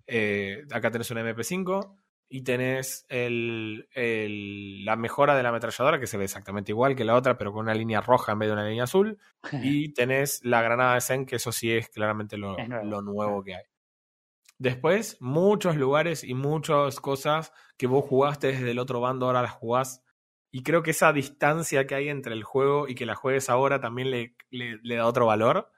Eh, acá tenés una MP5 y tenés el, el- la mejora de la ametralladora que se ve exactamente igual que la otra, pero con una línea roja en vez de una línea azul. Y tenés la granada de Zen, que eso sí es claramente lo, Es nuevo, lo nuevo que hay. Después, muchos lugares y muchas cosas que vos jugaste desde el otro bando, ahora las jugás. Y creo que esa distancia que hay entre el juego y que la juegues ahora también le, le- le da otro valor.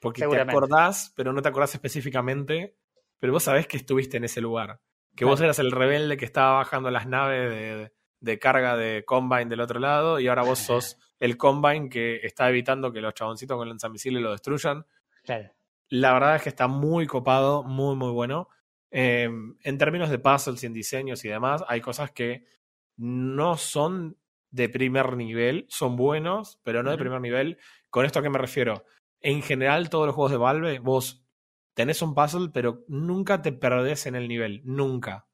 Porque te acordás, pero no te acordás específicamente. Pero vos sabés que estuviste en ese lugar. Que vos eras el rebelde que estaba bajando las naves de, de carga de Combine del otro lado. Y ahora vos sos el Combine que está evitando que los chaboncitos con lanzamisiles lo destruyan. Claro. La verdad es que está muy copado, muy, muy bueno. Eh, en términos de puzzles y en diseños y demás, hay cosas que no son de primer nivel, son buenos, pero no de primer nivel. ¿Con esto a qué me refiero? En general, todos los juegos de Valve, vos tenés un puzzle, pero nunca te perdés en el nivel, nunca.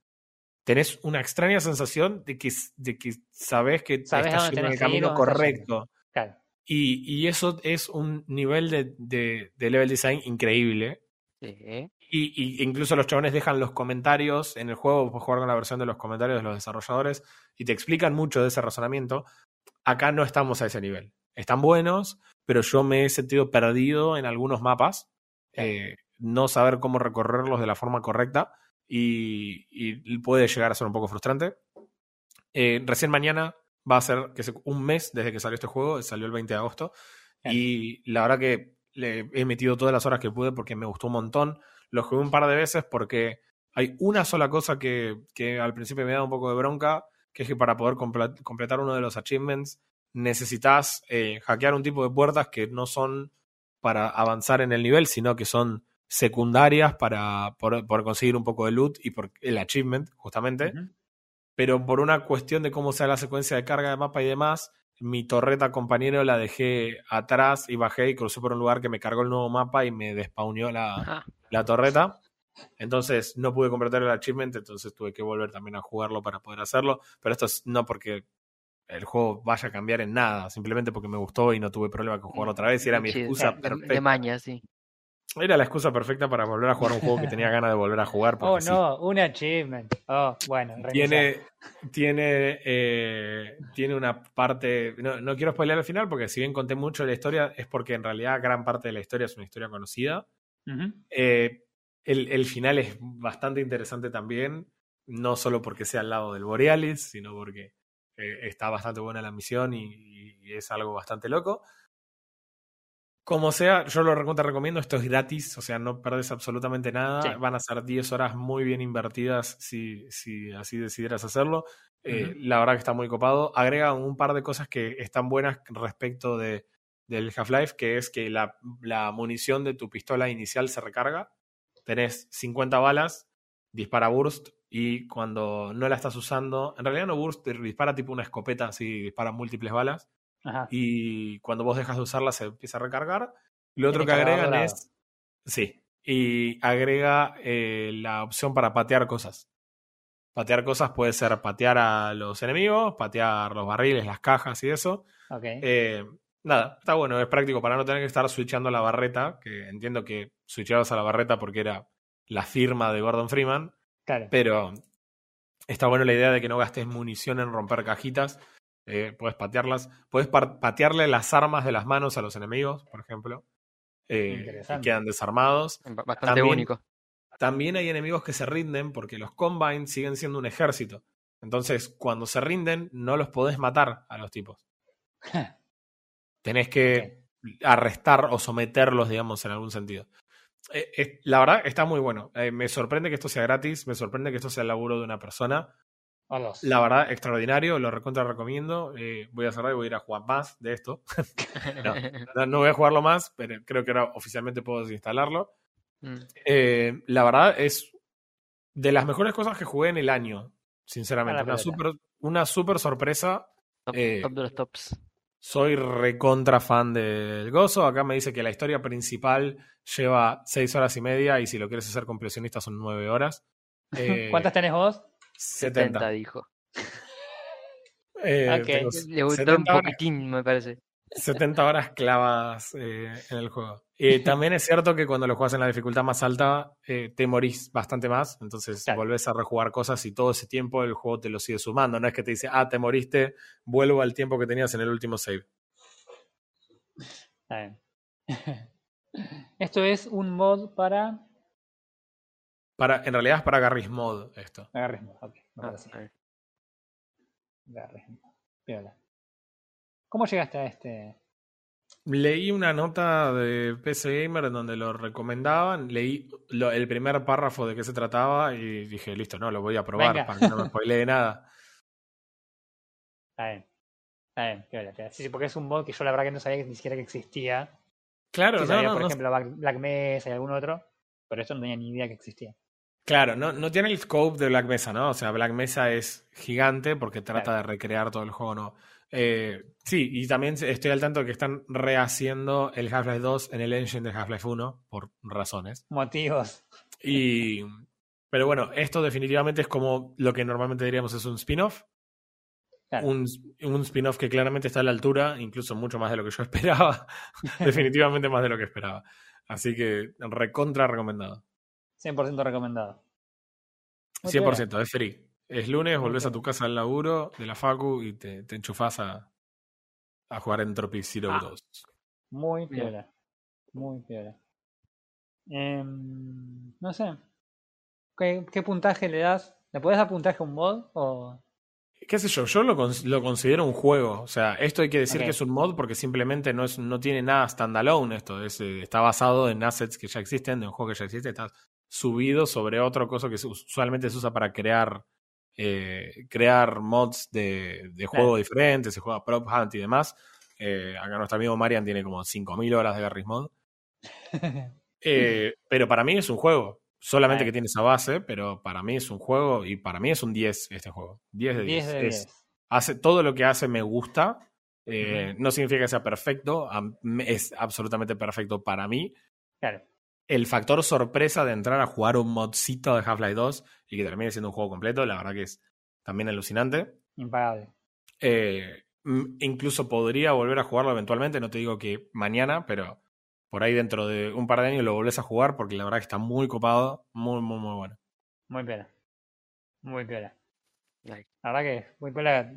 Tenés una extraña sensación de que, de que sabés que Sabés estás en el camino correcto. Claro. Y, y eso es un nivel de, de- de level design increíble. Sí. Y, y incluso los chabones dejan los comentarios en el juego, puedes jugar con la versión de los comentarios de los desarrolladores y te explican mucho de ese razonamiento. Acá no estamos a ese nivel. Están buenos, pero yo me he sentido perdido en algunos mapas. Claro. eh, no saber cómo recorrerlos de la forma correcta y, y puede llegar a ser un poco frustrante. Eh, recién mañana va a ser que se- un mes desde que salió este juego, salió el 20 de agosto. Bien. Y la verdad que le he metido todas las horas que pude porque me gustó un montón. Lo jugué un par de veces porque hay una sola cosa que, que al principio me da un poco de bronca, que es que para poder comple- completar uno de los achievements necesitas eh, hackear un tipo de puertas que no son para avanzar en el nivel, sino que son secundarias para por, por conseguir un poco de loot y por el achievement, justamente pero por una cuestión de cómo sea la secuencia de carga de mapa y demás, mi torreta compañero la dejé atrás y bajé y crucé por un lugar que me cargó el nuevo mapa y me despawneó la, la torreta. Entonces no pude completar el achievement, entonces tuve que volver también a jugarlo para poder hacerlo. Pero esto es no porque el juego vaya a cambiar en nada, simplemente porque me gustó y no tuve problema con jugarlo otra vez y era mi excusa de- de, maña, sí. Era la excusa perfecta para volver a jugar un juego que tenía ganas de volver a jugar. Oh, sí. no, un achievement. Oh, bueno. tiene tiene eh, tiene una parte no, no quiero spoilear el final porque si bien conté mucho de la historia es porque en realidad gran parte de la historia es una historia conocida. Eh, el, el final es bastante interesante también no solo porque sea al lado del Borealis sino porque eh, está bastante buena la misión y, y es algo bastante loco como sea, yo lo recomiendo, esto es gratis, o sea, no perdés absolutamente nada, Sí. van a ser 10 horas muy bien invertidas si, si así decidieras hacerlo. Eh. La verdad que está muy copado. Agrega un par de cosas que están buenas respecto de, del Half-Life, que es que la, la munición de tu pistola inicial se recarga. Tenés 50 balas, dispara burst, y cuando no la estás usando, en realidad no burst, dispara tipo una escopeta, así dispara múltiples balas Ajá. y cuando vos dejas de usarla se empieza a recargar. Lo otro que agregan dorado. es. Sí. Y agrega eh, la opción para patear cosas. Patear cosas puede ser patear a los enemigos, patear los barriles, las cajas y eso. Eh, nada, está bueno, es práctico para no tener que estar switchando la barreta, que entiendo que switchabas a la barreta porque era la firma de Gordon Freeman, claro. pero está bueno la idea de que no gastes munición en romper cajitas. Eh, puedes patearlas. Puedes patearle las armas de las manos a los enemigos, por ejemplo. eh, y quedan desarmados. Ba- Bastante También- único. También hay enemigos que se rinden porque los Combine siguen siendo un ejército. Entonces, cuando se rinden, no los podés matar a los tipos. Tenés que arrestar o someterlos, digamos, en algún sentido. Eh, eh, la verdad, está muy bueno. Eh, me sorprende que esto sea gratis, me sorprende que esto sea el laburo de una persona. La verdad, extraordinario, lo recontra recomiendo. Eh, voy a cerrar y voy a ir a jugar más de esto. No. No, no voy a jugarlo más, pero creo que ahora oficialmente puedo desinstalarlo. Mm. Eh, la verdad es de las mejores cosas que jugué en el año. Sinceramente, una super, una super sorpresa. Top, Eh, top de los tops. Soy recontra fan del Gozo. Acá me dice que la historia principal lleva seis horas y media y si lo quieres hacer compresionista son nueve horas. Eh, ¿Cuántas tenés vos? 70, 70. dijo. Eh, Le gustó un 70 horas, poquitín, me parece. 70 horas clavadas eh, en el juego. Eh, también es cierto que cuando lo juegas en la dificultad más alta eh, te morís bastante más, entonces Claro. volvés a rejugar cosas y todo ese tiempo el juego te lo sigue sumando. No es que te dice, ah, te moriste, vuelvo al tiempo que tenías en el último save. Está bien. Esto es un mod para. Para, en realidad es para Garry's Mod esto. Agarrismo. Ok, me Ah. Piola. ¿Cómo llegaste a este? Leí una nota de PC Gamer en donde lo recomendaban, leí lo- el primer párrafo de qué se trataba y dije, listo, no, lo voy a probar Venga. para que no me spoilee nada. Está bien. Está bien. Sí, sí, porque es un mod que yo la verdad que no sabía que ni siquiera que existía. Claro, Sí no, sabía, no, por no- ejemplo, Black, Black Mesa y algún otro, pero esto no tenía ni idea que existía. Claro, no, no tiene el scope de Black Mesa, ¿no? O sea, Black Mesa es gigante porque trata Claro. de recrear todo el juego, ¿no? Eh, sí, y también estoy al tanto de que están rehaciendo el Half-Life 2 en el engine de Half-Life 1 por razones. Motivos. Y, pero bueno, esto definitivamente es como lo que normalmente diríamos es un spin-off. Claro. Un, un spin-off que claramente está a la altura, incluso mucho más de lo que yo esperaba. definitivamente más de lo que esperaba. Así que recontra recomendado. 100% recomendado. Muy piola. 100%, es free. Es lunes, volvés a tu casa al laburo de la Facu y te, te enchufás a, a jugar Entropy Zero Ah. 2. Muy piola. Muy piola. Em, no sé. ¿Qué, qué puntaje le das? ¿Le puedes dar puntaje a un mod? O... qué sé yo, yo lo, lo considero un juego. O sea, esto hay que decir que es un mod porque simplemente no, es, no tiene nada standalone esto. Es, eh, está basado en assets que ya existen, de un juego que ya existe, está subido sobre otro cosa que usualmente se usa para crear eh, crear mods de, de juego diferentes, se juega Prop Hunt y demás. Eh, acá nuestro amigo Marian tiene como 5.000 horas de Garry's Mod. Eh, pero para mí es un juego. Solamente que tiene esa base, pero para mí es un juego y para mí es un 10 este juego. 10 de 10. 10 de Es- 10. hace todo lo que hace me gusta. Eh, No significa que sea perfecto, es absolutamente perfecto para mí. Claro. El factor sorpresa de entrar a jugar un modcito de Half-Life 2 y que termine siendo un juego completo, la verdad que es también alucinante. Impagable. Eh, m- incluso podría volver a jugarlo eventualmente, no te digo que mañana, pero por ahí dentro de un par de años lo volvés a jugar porque la verdad que está muy copado, muy, muy, muy bueno. Muy piola. Muy piola. Like. La verdad que muy piola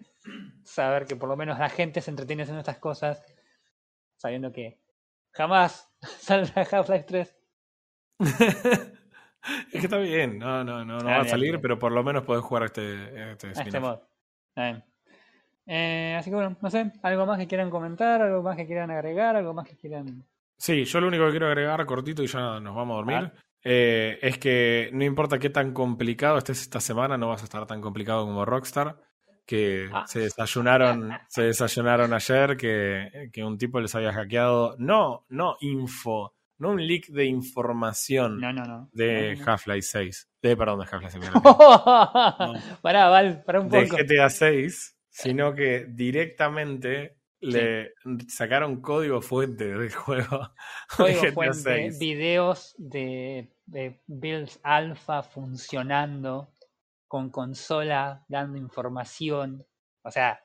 saber que por lo menos la gente se entretiene haciendo estas cosas sabiendo que jamás saldrá Half-Life 3. Es que está bien, no, no, no, no Ah, va a salir, bien. pero por lo menos podés jugar a este, este a este mod. Bien. Eh, así que bueno, no sé, algo más que quieran comentar, algo más que quieran agregar, algo más que quieran... Sí, yo lo único que quiero agregar cortito y ya nos vamos a dormir. Ah. eh, es que no importa qué tan complicado estés esta semana, no vas a estar tan complicado como Rockstar. Que Ah. se desayunaron, se desayunaron ayer que, que un tipo les había hackeado. No, no info, no un leak de información No, no, no. de Half-Life 6. De, perdón, de Half-Life 6. no. Pará, Val, pará un de poco. GTA 6, sino que directamente le sacaron código fuente del juego. de Código GTA fuente, 6. videos de, de builds alfa funcionando, con consola dando información. O sea.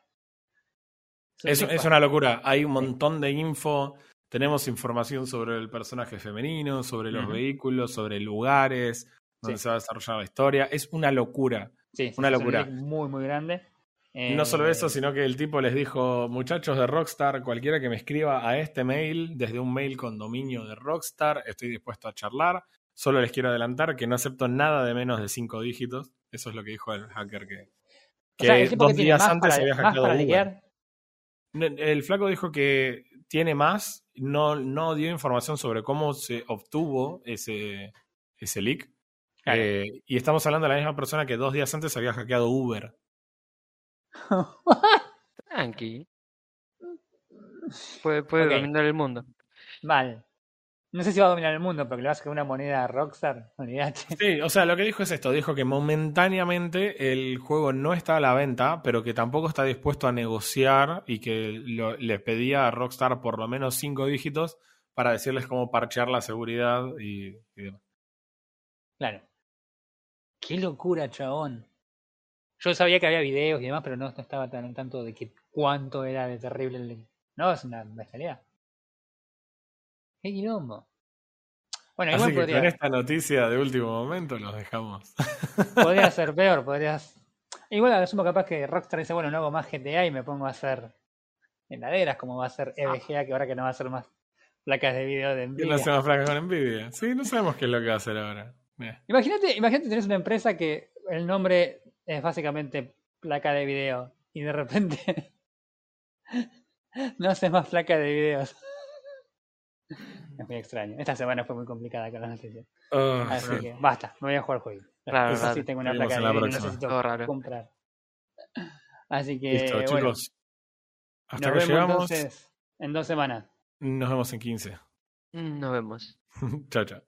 Es, es una locura. Hay un montón de info. Tenemos información sobre el personaje femenino, sobre los vehículos, sobre lugares donde Sí. se va a desarrollar la historia. Es una locura. sí, una locura. muy, muy grande. No solo Eh, eso, sino que el tipo les dijo, muchachos de Rockstar, cualquiera que me escriba a este mail, desde un mail con dominio de Rockstar, estoy dispuesto a charlar. Solo les quiero adelantar que no acepto nada de menos de cinco dígitos. Eso es lo que dijo el hacker que, o sea, que el tipo dos que días antes para, había hackeado. El flaco dijo que tiene más, no, no dio información sobre cómo se obtuvo ese, ese leak. Claro. Eh, y estamos hablando de la misma persona que dos días antes había hackeado Uber. Tranqui. Puede, puede dominar el mundo. Mal. No sé si va a dominar el mundo, pero que le vas a una moneda a Rockstar, olvídate. Sí, o sea, lo que dijo es esto, dijo que momentáneamente el juego no está a la venta, pero que tampoco está dispuesto a negociar y que lo- le pedía a Rockstar por lo menos cinco dígitos para decirles cómo parchear la seguridad y, y demás. Claro. Qué locura, chabón. Yo sabía que había videos y demás, pero no, no estaba tan tanto de que cuánto era de terrible el... No, es una bestialidad. Qué quilombo. Bueno, Así igual que con podría, esta noticia de último momento los dejamos. podría ser peor, podrías... Igual asumo capaz que Rockstar dice, bueno, no hago más GTA y me pongo a hacer heladeras, como va a hacer EVGA, que ahora que no va a hacer más placas de video de ¿Quién Nvidia. no hace más placa con envidia? Sí, no sabemos qué es lo que va a hacer ahora. Imagínate, imagínate tenés una empresa que el nombre es básicamente placa de video y de repente no hace más placa de videos. Es muy extraño. Esta semana fue muy complicada con las noticias. Ah, Así sí. que basta, me voy a jugar juego. Claro, Eso claro. sí tengo una Seguimos placa de próxima. necesito Todo raro. comprar. Así que Listo, bueno, chicos. Hasta nos que vemos llegamos, entonces en dos semanas. nos vemos en 15. Mm, Nos vemos. chao, chao.